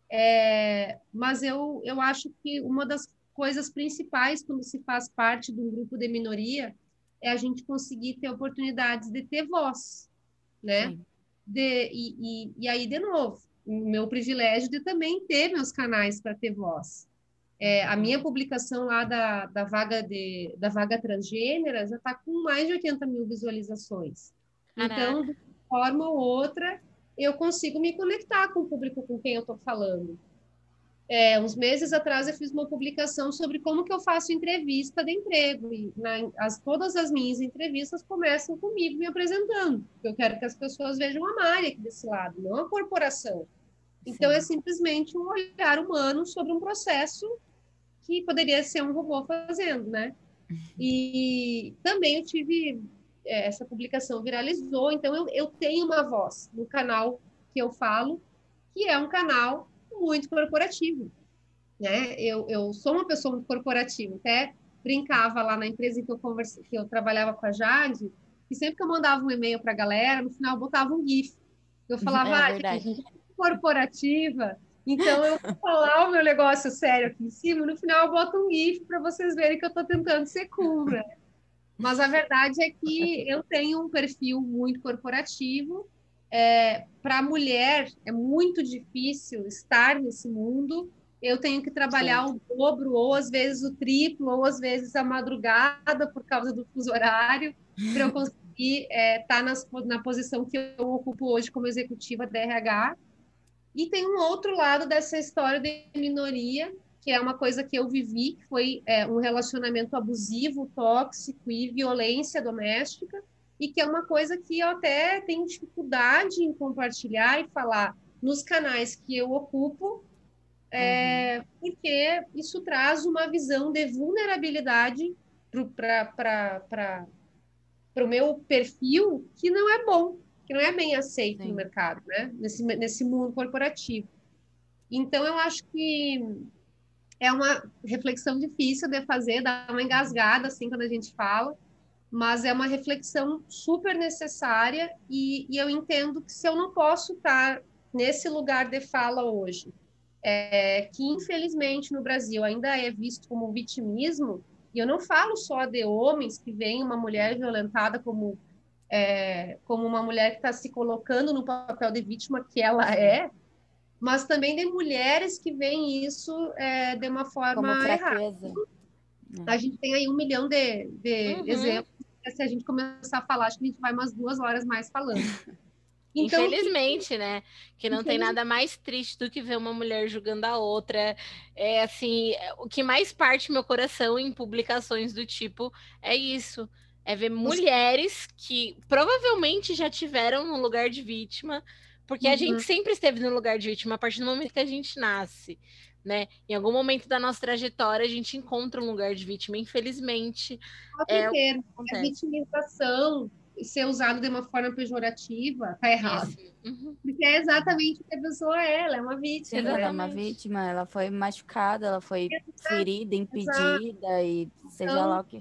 é, mas eu, eu acho que uma das coisas principais quando se faz parte de um grupo de minoria é a gente conseguir ter oportunidades de ter voz, né? De, e, e, e, aí, de novo, o meu privilégio de também ter meus canais para ter voz. É, a minha publicação lá da, da, vaga, de, da vaga transgênera já está com mais de 80 mil visualizações. Caraca. Então, de forma ou outra, eu consigo me conectar com o público com quem eu estou falando. É, uns meses atrás eu fiz uma publicação sobre como que eu faço entrevista de emprego e na, as, todas as minhas entrevistas começam comigo me apresentando. Eu quero que as pessoas vejam a Mari aqui desse lado, não a corporação. Então Sim. é simplesmente um olhar humano sobre um processo que poderia ser um robô fazendo, né? *laughs* E também eu tive é, essa publicação viralizou, então eu, eu tenho uma voz no canal que eu falo, que é um canal muito corporativo. Né? Eu, eu sou uma pessoa muito corporativa, até brincava lá na empresa em que eu, converse, que eu trabalhava com a Jade, e sempre que eu mandava um e-mail para a galera, no final eu botava um GIF. Eu *laughs* falava, é, ah, corporativa, então eu vou falar o meu negócio sério aqui em cima, no final eu boto um GIF para vocês verem que eu estou tentando ser cool, né? Mas a verdade é que eu tenho um perfil muito corporativo. É, Para a mulher é muito difícil estar nesse mundo. Eu tenho que trabalhar Sim. o dobro, ou às vezes o triplo, ou às vezes a madrugada por causa do fuso horário, para eu conseguir estar é, tá na posição que eu ocupo hoje como executiva da RH. E tem um outro lado dessa história de minoria, que é uma coisa que eu vivi, que foi é, um relacionamento abusivo, tóxico e violência doméstica, e que é uma coisa que eu até tenho dificuldade em compartilhar e falar nos canais que eu ocupo, é, uhum. porque isso traz uma visão de vulnerabilidade para o meu perfil que não é bom, que não é bem aceito Sim. no mercado, né? nesse, nesse mundo corporativo. Então, eu acho que é uma reflexão difícil de fazer, dá uma engasgada assim quando a gente fala, mas é uma reflexão super necessária e, e eu entendo que se eu não posso estar nesse lugar de fala hoje, é, que infelizmente no Brasil ainda é visto como vitimismo, e eu não falo só de homens que veem uma mulher violentada como é, como uma mulher que está se colocando no papel de vítima que ela é, mas também de mulheres que veem isso é, de uma forma errada. A gente tem aí um milhão de, de uhum. exemplos. Se a gente começar a falar, acho que a gente vai umas duas horas mais falando. *laughs* Então, Infelizmente, que... né? Que não tem nada mais triste do que ver uma mulher julgando a outra. É assim, o que mais parte meu coração em publicações do tipo é isso. É ver mulheres que provavelmente já tiveram no lugar de vítima, porque uhum. a gente uhum. sempre esteve no lugar de vítima a partir do momento que a gente nasce. Né? Em algum momento da nossa trajetória, a gente encontra um lugar de vítima, infelizmente. É, a vitimização ser usado de uma forma pejorativa, tá errado. Uhum. Porque é exatamente o que a pessoa é, ela é uma vítima. Sim, ela é uma vítima, ela foi machucada, ela foi ferida, impedida Exato. e seja então, lá o que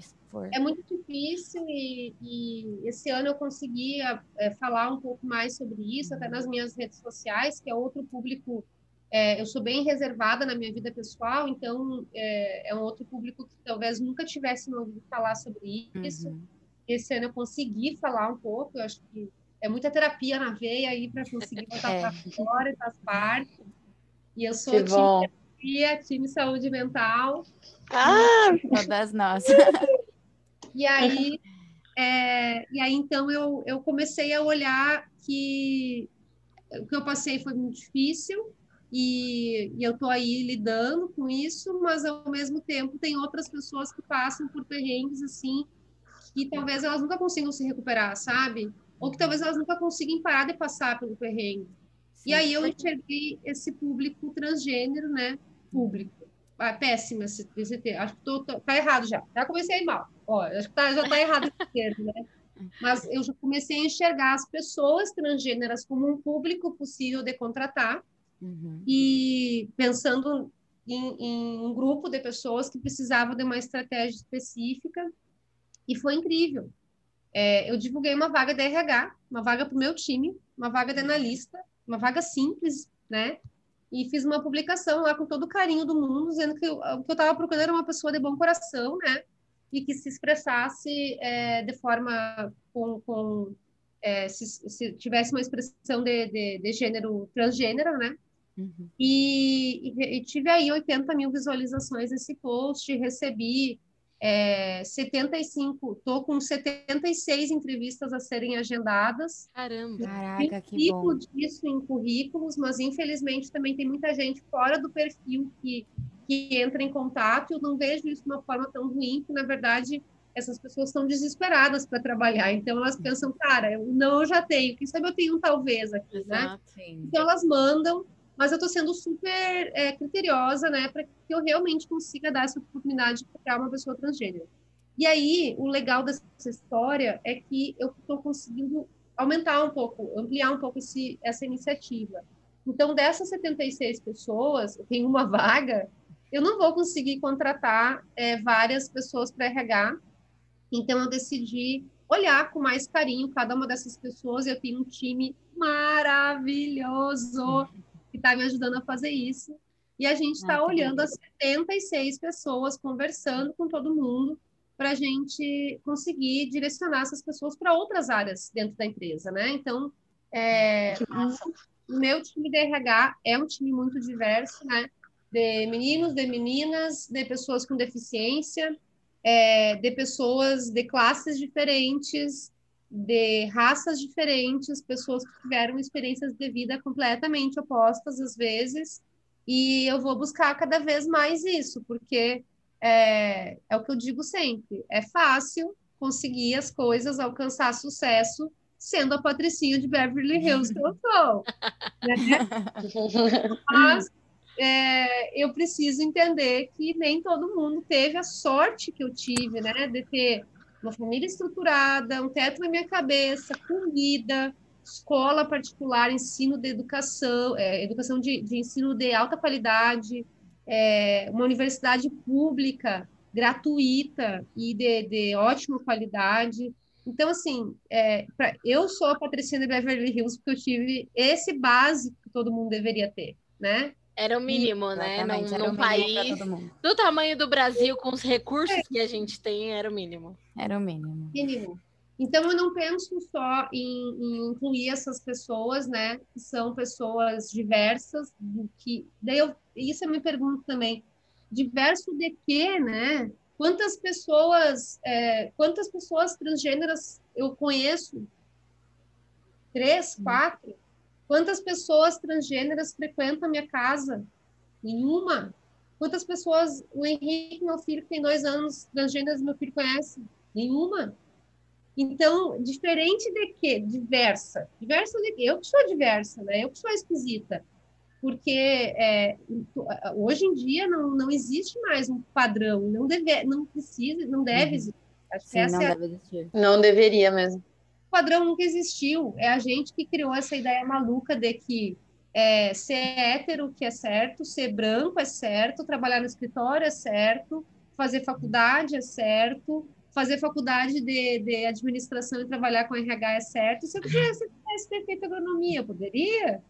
É muito difícil e, e esse ano eu consegui é, falar um pouco mais sobre isso, até nas minhas redes sociais, que é outro público é, eu sou bem reservada na minha vida pessoal, então é, é, um outro público que talvez nunca tivesse ouvido falar sobre isso. Uhum esse ano eu consegui falar um pouco, eu acho que é muita terapia na veia aí para conseguir *laughs* botar é. para fora essas partes. E eu sou que time bom. terapia, time saúde mental. Ah! Todas nós. *laughs* E aí, é, e aí então eu, eu comecei a olhar que o que eu passei foi muito difícil e, e eu estou aí lidando com isso, mas ao mesmo tempo tem outras pessoas que passam por perrengues assim que talvez elas nunca consigam se recuperar, sabe? Ou que talvez elas nunca consigam parar de passar pelo perrengue. Sim. E aí eu enxerguei esse público transgênero, né? Público. Ah, péssima esse, esse termo. Acho que tô, tô, tá errado já. Já comecei mal. Ó, acho que tá, já tá errado esse *laughs* termo, né? Mas eu já comecei a enxergar as pessoas transgêneras como um público possível de contratar. Uhum. E pensando em, em um grupo de pessoas que precisavam de uma estratégia específica e foi incrível. É, eu divulguei uma vaga de RH, uma vaga para o meu time, uma vaga de analista, uma vaga simples, né? E fiz uma publicação lá com todo o carinho do mundo, dizendo que eu, o que eu estava procurando era uma pessoa de bom coração, né? E que se expressasse é, de forma com, com é, se, se, tivesse uma expressão de, de, de gênero transgênero, né? Uhum. E, e, e, tive aí 80 mil visualizações nesse post, recebi é, 75, tô com 76 entrevistas a serem agendadas. Caramba! Caraca, que bom. disso em currículos, mas infelizmente também tem muita gente fora do perfil que, que entra em contato. Eu não vejo isso de uma forma tão ruim, que na verdade essas pessoas estão desesperadas para trabalhar. Então elas pensam, cara, eu não eu já tenho, quem sabe eu tenho um talvez aqui, né? Exato, né? Sim. Então elas mandam mas eu estou sendo super é, criteriosa, né, para que eu realmente consiga dar essa oportunidade para uma pessoa transgênero. E aí, o legal dessa história é que eu estou conseguindo aumentar um pouco, ampliar um pouco esse, essa iniciativa. Então, dessas 76 pessoas, tem uma *laughs* vaga, eu não vou conseguir contratar é, várias pessoas para RH. Então, eu decidi olhar com mais carinho cada uma dessas pessoas. Eu tenho um time maravilhoso que está me ajudando a fazer isso. E a gente está ah, olhando as 76 pessoas, conversando com todo mundo, para a gente conseguir direcionar essas pessoas para outras áreas dentro da empresa, né? Então, é, o meu time de RH é um time muito diverso, né? De meninos, de meninas, de pessoas com deficiência, é, de pessoas de classes diferentes, de raças diferentes, pessoas que tiveram experiências de vida completamente opostas às vezes, e eu vou buscar cada vez mais isso, porque é, é o que eu digo sempre, é fácil conseguir as coisas, alcançar sucesso sendo a patricinha de Beverly Hills que eu sou. Né? *laughs* Mas é, eu preciso entender que nem todo mundo teve a sorte que eu tive, né, de ter uma família estruturada, um teto na minha cabeça, comida, escola particular, ensino de educação, é, educação de, de, ensino de alta qualidade, é, uma universidade pública, gratuita e de, de ótima qualidade. Então, assim, é, pra, eu sou a Patricinha de Beverly Hills porque eu tive esse básico que todo mundo deveria ter, né? Era o mínimo, né? Num, num país do tamanho do Brasil, com os recursos que a gente tem, era o mínimo. Era o mínimo. Mínimo. Então, eu não penso só em, em, incluir essas pessoas, né? Que são pessoas diversas, que... Daí eu... Isso eu me pergunto também. Diverso de quê, né? Quantas pessoas... É, quantas pessoas transgêneras eu conheço Três, hum. quatro? Quantas pessoas transgêneras frequentam a minha casa? Nenhuma. Quantas pessoas, o Henrique, meu filho, que tem dois anos, transgêneras, meu filho conhece? Nenhuma. Então, diferente de quê? Diversa. Diversa de quê? Eu que sou diversa, né? Eu que sou esquisita. Porque é, hoje em dia não, não existe mais um padrão, não, deve, não precisa, não deve uhum. existir. Acho Sim, não, é deve existir. não deveria mesmo padrão nunca existiu. É a gente que criou essa ideia maluca de que é, ser hétero que é certo, ser branco é certo, trabalhar no escritório é certo, fazer faculdade é certo, fazer faculdade de, de administração e trabalhar com RH é certo. Se eu quisesse, ter feito agronomia, poderia?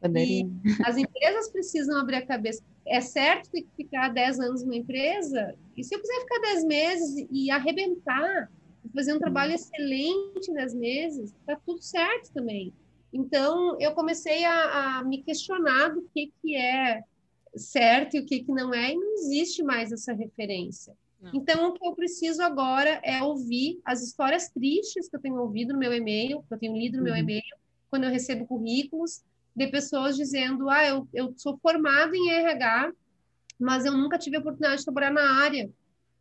Poderia. E as empresas precisam abrir a cabeça. É certo ter que ficar 10 anos numa empresa? E se eu quiser ficar 10 meses e arrebentar, fazer um trabalho excelente nas mesas, tá tudo certo também. Então, eu comecei a, a, me questionar do que, que é certo e o que, que não é, e não existe mais essa referência. Não. Então, o que eu preciso agora é ouvir as histórias tristes que eu tenho ouvido no meu e-mail, que eu tenho lido no uhum. meu e-mail, quando eu recebo currículos, de pessoas dizendo: Ah, eu, eu sou formado em RH, mas eu nunca tive a oportunidade de trabalhar na área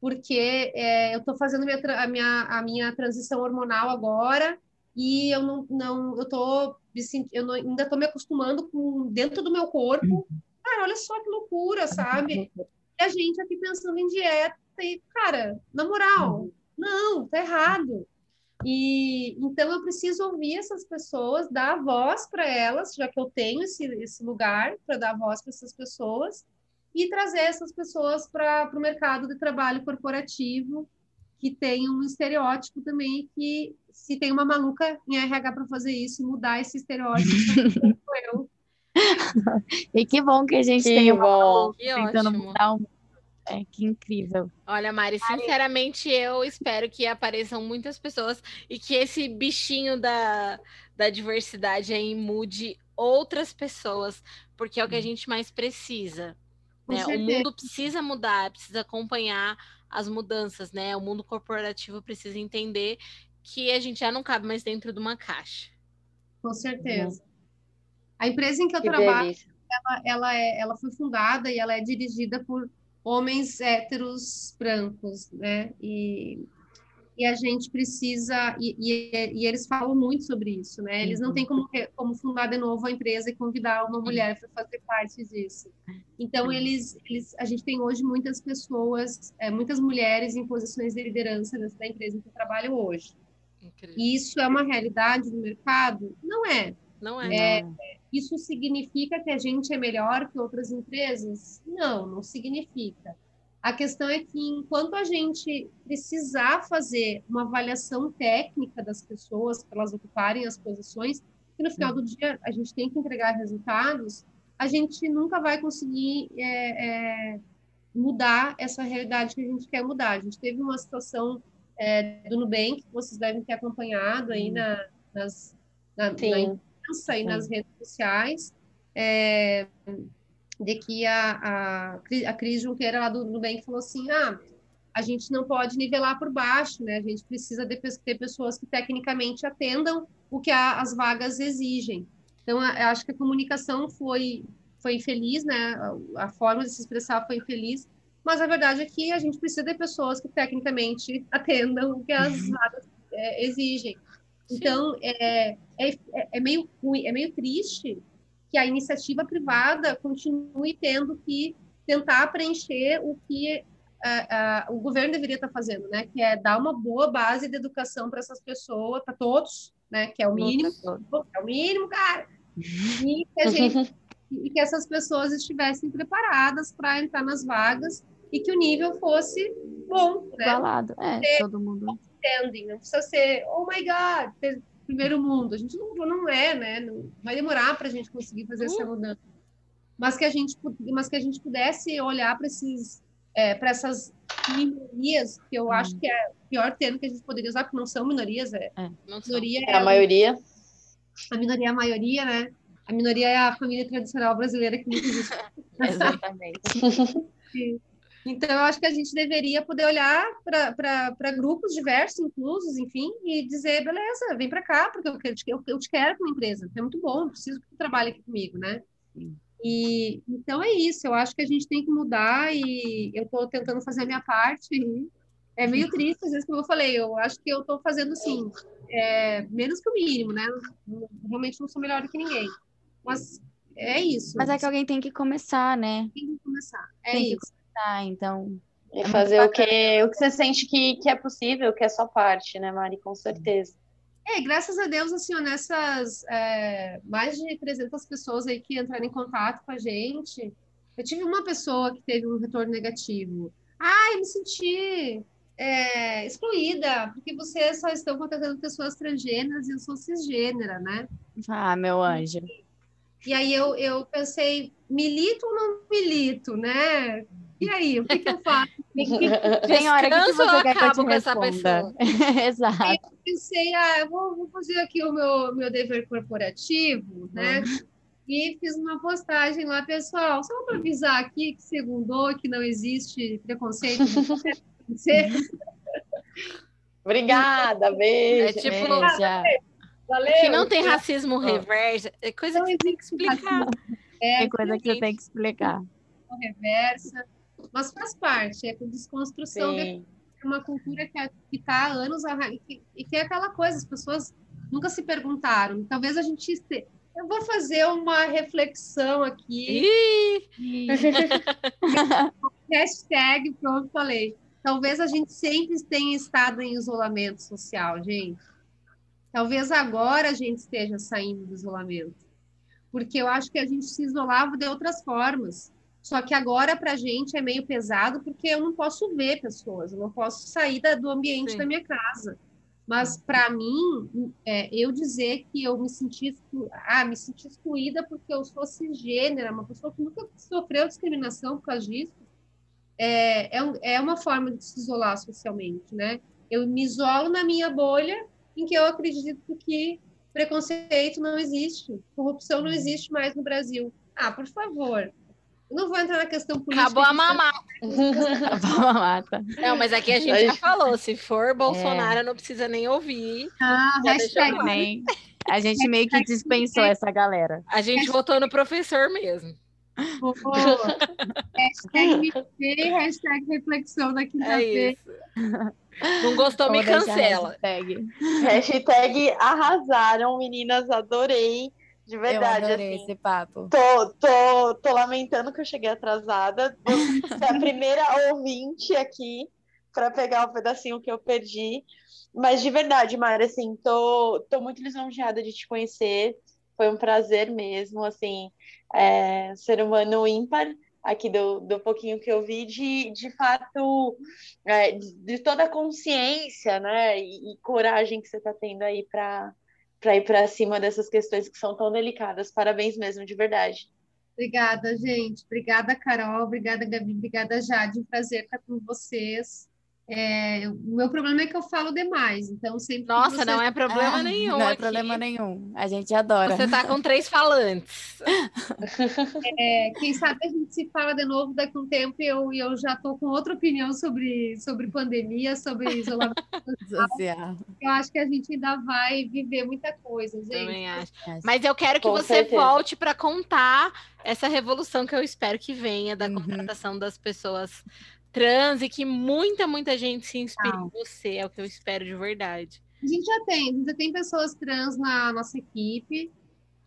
porque é, eu estou fazendo minha, a, minha, a minha transição hormonal agora e eu não, não eu tô eu não, ainda estou me acostumando com dentro do meu corpo. Cara, olha só que loucura, sabe? E a gente aqui pensando em dieta e, cara, na moral, uhum. não, tá errado. E então eu preciso ouvir essas pessoas, dar voz para elas, já que eu tenho esse, esse lugar para dar voz para essas pessoas e trazer essas pessoas para o mercado de trabalho corporativo, que tem um estereótipo também que se tem uma maluca em RH para fazer isso, mudar esse estereótipo, *laughs* sou eu. *laughs* e que bom que a gente que tem uma tentando ótimo. mudar o é, que incrível. Olha, Mari, sinceramente, eu espero que apareçam muitas pessoas e que esse bichinho da, da diversidade aí mude outras pessoas, porque é o que a gente mais precisa. Né? O mundo precisa mudar, precisa acompanhar as mudanças, né? O mundo corporativo precisa entender que a gente já não cabe mais dentro de uma caixa. Com certeza. A empresa em que eu que trabalho, ela, ela, é, ela foi fundada e ela é dirigida por homens héteros brancos, né? E e a gente precisa, e, e, e, eles falam muito sobre isso, né? Eles não têm como, como fundar de novo a empresa e convidar uma mulher para fazer parte disso. Então, eles, eles, a gente tem hoje muitas pessoas, é, muitas mulheres em posições de liderança da empresa em que eu trabalho hoje. Incrível. E isso é uma realidade do mercado? Não é. Não é. é. Isso significa que a gente é melhor que outras empresas? Não, não significa. A questão é que, enquanto a gente precisar fazer uma avaliação técnica das pessoas para elas ocuparem as posições, que no final do dia a gente tem que entregar resultados, a gente nunca vai conseguir é, é, mudar essa realidade que a gente quer mudar. A gente teve uma situação é, do Nubank, que vocês devem ter acompanhado aí na, nas, na, na imprensa e nas redes sociais, é, de que a, a, a Cris Junqueira lá do Nubank falou assim, ah, a gente não pode nivelar por baixo, né? A gente precisa de, ter pessoas que tecnicamente atendam o que a, as vagas exigem. Então, eu acho que a comunicação foi, foi infeliz, né? A, a forma de se expressar foi infeliz, mas a verdade é que a gente precisa de pessoas que tecnicamente *laughs* atendam o que as uhum. vagas é, exigem. Então, é, é, é, meio, é meio triste que a iniciativa privada continue tendo que tentar preencher o que uh, uh, o governo deveria estar fazendo, né? Que é dar uma boa base de educação para essas pessoas, para todos, né? Que é o mínimo, é o mínimo, cara. E que, gente, *laughs* e que essas pessoas estivessem preparadas para entrar nas vagas e que o nível fosse bom, né? Igualado, é, todo mundo. Não precisa ser, oh my God, primeiro mundo. A gente não, não é, né? Não, vai demorar para a gente conseguir fazer essa uhum. mudança. Mas que a gente, mas que a gente pudesse olhar para esses, é, para essas minorias, que eu acho que é o pior termo que a gente poderia usar, porque não são minorias, é, é. minoria é, a maioria. A minoria é a maioria, né? A minoria é a família tradicional brasileira que não existe. *laughs* Exatamente. *laughs* Então, eu acho que a gente deveria poder olhar para grupos diversos, inclusos, enfim, e dizer, beleza, vem para cá, porque eu, eu, eu te quero como empresa, é muito bom, preciso que tu trabalhe aqui comigo, né? E, então, é isso, eu acho que a gente tem que mudar e eu estou tentando fazer a minha parte. é meio triste, às vezes, como eu falei, eu acho que eu estou fazendo, assim, é, menos que o mínimo, né? Realmente não sou melhor do que ninguém. Mas é isso. Mas é que alguém tem que começar, né? Tem que começar. É tem isso. Tá, então. E é fazer o que, o que você sente que, que é possível, que é sua parte, né, Mari? Com certeza. É, graças a Deus, assim, nessas é, mais de 300 pessoas aí que entraram em contato com a gente, eu tive uma pessoa que teve um retorno negativo. Ah, eu me senti é, excluída, porque vocês só estão contratando pessoas transgêneras e eu sou cisgênera, né? Ah, meu anjo. E aí eu, eu pensei, milito ou não milito, né? E aí, o que, que eu faço? *laughs* Tem hora que você eu te com essa pessoa. *laughs* Exato. Aí eu pensei, ah, eu vou, vou, fazer aqui o meu, meu dever corporativo, né? Uhum. E fiz uma postagem lá, pessoal, só para avisar aqui que segundou, que não existe preconceito. *laughs* Obrigada, beijo. É tipo, Valeu. que não tem racismo reverso, é coisa não que tem que explicar. É, tem coisa que você tem que explicar. Reversa mas faz parte, é com desconstrução de uma cultura que está há anos e que, que é aquela coisa, as pessoas nunca se perguntaram. Talvez a gente este... eu vou fazer uma reflexão aqui. *laughs* Hashtag, pronto, falei. Talvez a gente sempre tenha estado em isolamento social, gente. Talvez agora a gente esteja saindo do isolamento. Porque eu acho que a gente se isolava de outras formas. Só que agora, para a gente, é meio pesado, porque eu não posso ver pessoas, eu não posso sair da, do ambiente Sim. da minha casa. Mas, para mim, é, eu dizer que eu me senti, ah, me senti excluída porque eu sou cisgênera, uma pessoa que nunca sofreu discriminação por causa disso, é, é, é uma forma de se isolar socialmente, né? Eu me isolo na minha bolha, em que eu acredito que preconceito não existe, corrupção não uhum. existe mais no Brasil. Ah, por favor, não vou entrar na questão política. Acabou a mamata. Acabou a mamata. Não, mas aqui a gente já falou, se for Bolsonaro, é. não precisa nem ouvir. Ah, hashtag nem. A gente meio que dispensou essa galera. A gente hashtag... votou no professor mesmo. Oh, hashtag me hashtag reflexão da quinta-feira. É não gostou, me cancela. Hashtag. hashtag arrasaram, meninas, adorei. De verdade. Eu adorei assim, esse papo. Tô, tô, tô lamentando que eu cheguei atrasada. Você é a primeira *laughs* ouvinte aqui para pegar o pedacinho que eu perdi. Mas de verdade, Mara, assim, tô, tô muito lisonjeada de te conhecer. Foi um prazer mesmo, assim, é, ser humano ímpar aqui do, do pouquinho que eu vi, de, de fato, é, de, de, toda a consciência, né, e, e coragem que você está tendo aí para para ir para cima dessas questões que são tão delicadas. Parabéns mesmo, de verdade. Obrigada, gente. Obrigada, Carol. Obrigada, Gabi. Obrigada, Jade. Um prazer estar com vocês. É, o meu problema é que eu falo demais, então sempre. Nossa, você... não é problema ah, nenhum. Não é problema nenhum. A gente adora. Você tá com três falantes. *laughs* É, quem sabe a gente se fala de novo daqui a um tempo e eu, eu já tô com outra opinião sobre, sobre pandemia, sobre *laughs* isolamento social. Eu acho que a gente ainda vai viver muita coisa, gente. Também acho. Mas eu quero que com você certeza. volte para contar essa revolução que eu espero que venha da uhum. contratação das pessoas trans e que muita, muita gente se inspire em você, é o que eu espero de verdade. A gente já tem, a gente já tem pessoas trans na nossa equipe,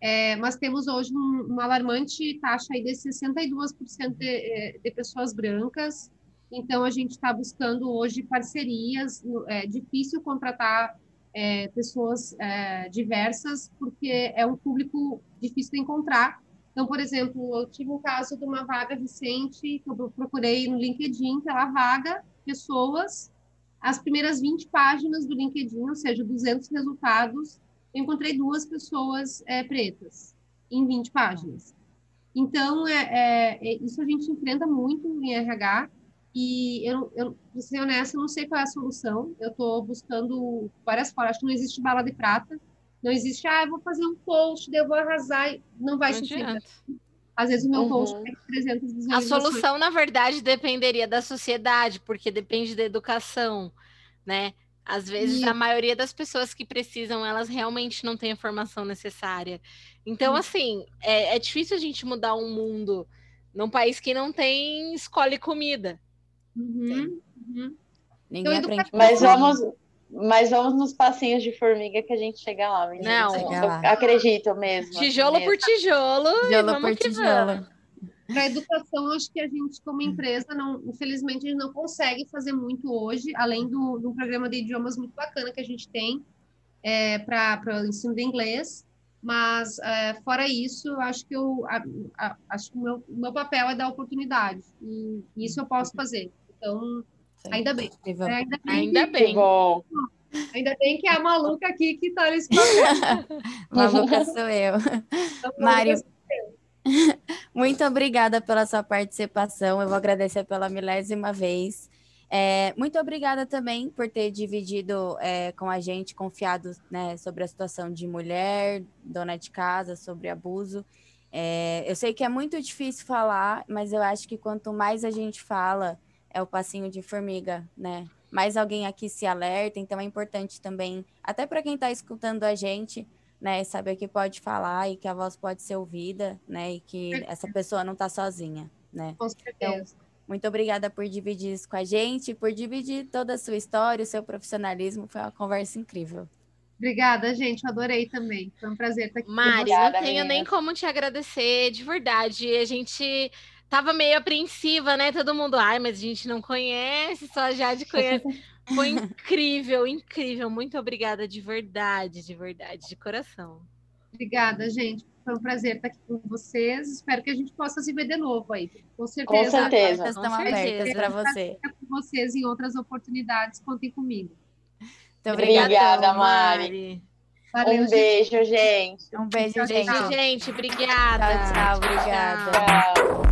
é, mas temos hoje um, uma alarmante taxa aí de 62% de, é, de pessoas brancas, então a gente está buscando hoje parcerias, é difícil contratar é, pessoas é, diversas, porque é um público difícil de encontrar, então, por exemplo, eu tive um caso de uma vaga recente que eu procurei no LinkedIn, pela vaga, pessoas, as primeiras 20 páginas do LinkedIn, ou seja, 200 resultados, eu encontrei duas pessoas é, pretas em 20 páginas. Então, é, é, é, isso a gente enfrenta muito em RH, e eu, eu para ser honesta, eu não sei qual é a solução. Eu estou buscando várias formas. Acho que não existe bala de prata. Não existe, ah, eu vou fazer um post, eu vou arrasar. Não vai não ser. Às vezes o meu uhum. post tem 300 visualizações. A solução, na verdade, dependeria da sociedade, porque depende da educação, né? Às vezes, e... a maioria das pessoas que precisam, elas realmente não têm a formação necessária. Então, uhum. assim, é, é, difícil a gente mudar um mundo num país que não tem escola e comida. Uhum. Uhum. Ninguém então, aprende. Mas vamos, mas vamos nos passinhos de formiga que a gente chega lá, menina. Não, acredito mesmo. Tijolo mesmo. por tijolo. Tijolo por tijolo. Para a educação, acho que a gente, como empresa, não, infelizmente, a gente não consegue fazer muito hoje, além do, do programa de idiomas muito bacana que a gente tem é, para o ensino de inglês. Mas, é, fora isso, acho que, eu, a, a, acho que o meu, meu papel é dar oportunidade. E isso eu posso fazer. Então, Ainda bem. É, ainda bem. Ainda bem. Bom. Ainda bem que é a maluca aqui que está nesse papel. maluca sou eu. *laughs* Mário, *laughs* muito obrigada pela sua participação. Eu vou agradecer pela milésima vez. É, muito obrigada também por ter dividido é, com a gente, confiado né, sobre a situação de mulher, dona de casa, sobre abuso. É, eu sei que é muito difícil falar, mas eu acho que quanto mais a gente fala, é o passinho de formiga, né? Mais alguém aqui se alerta, então é importante também, até para quem está escutando a gente, né, saber que pode falar e que a voz pode ser ouvida, né, e que essa pessoa não está sozinha, né? Com certeza. Então, muito obrigada por dividir isso com a gente, por dividir toda a sua história, o seu profissionalismo, foi uma conversa incrível. Obrigada, gente, eu adorei também. Foi um prazer estar aqui. Mari, não tenho nem como te agradecer, de verdade. A gente tava meio apreensiva, né? Todo mundo, ai, mas a gente não conhece, só a Jade conhece. *laughs* Foi incrível, incrível. Muito obrigada de verdade, de verdade, de coração. Obrigada, gente. Foi um prazer estar aqui com vocês. Espero que a gente possa se ver de novo aí. Com certeza. Com certeza. Estão abertas para você. Com vocês em outras oportunidades. Contem comigo. Muito obrigada, obrigada Mari. Valeu, um beijo, gente. Um beijo, gente. Beijo, gente. Obrigada. Tchau, tchau. Obrigada. Tchau.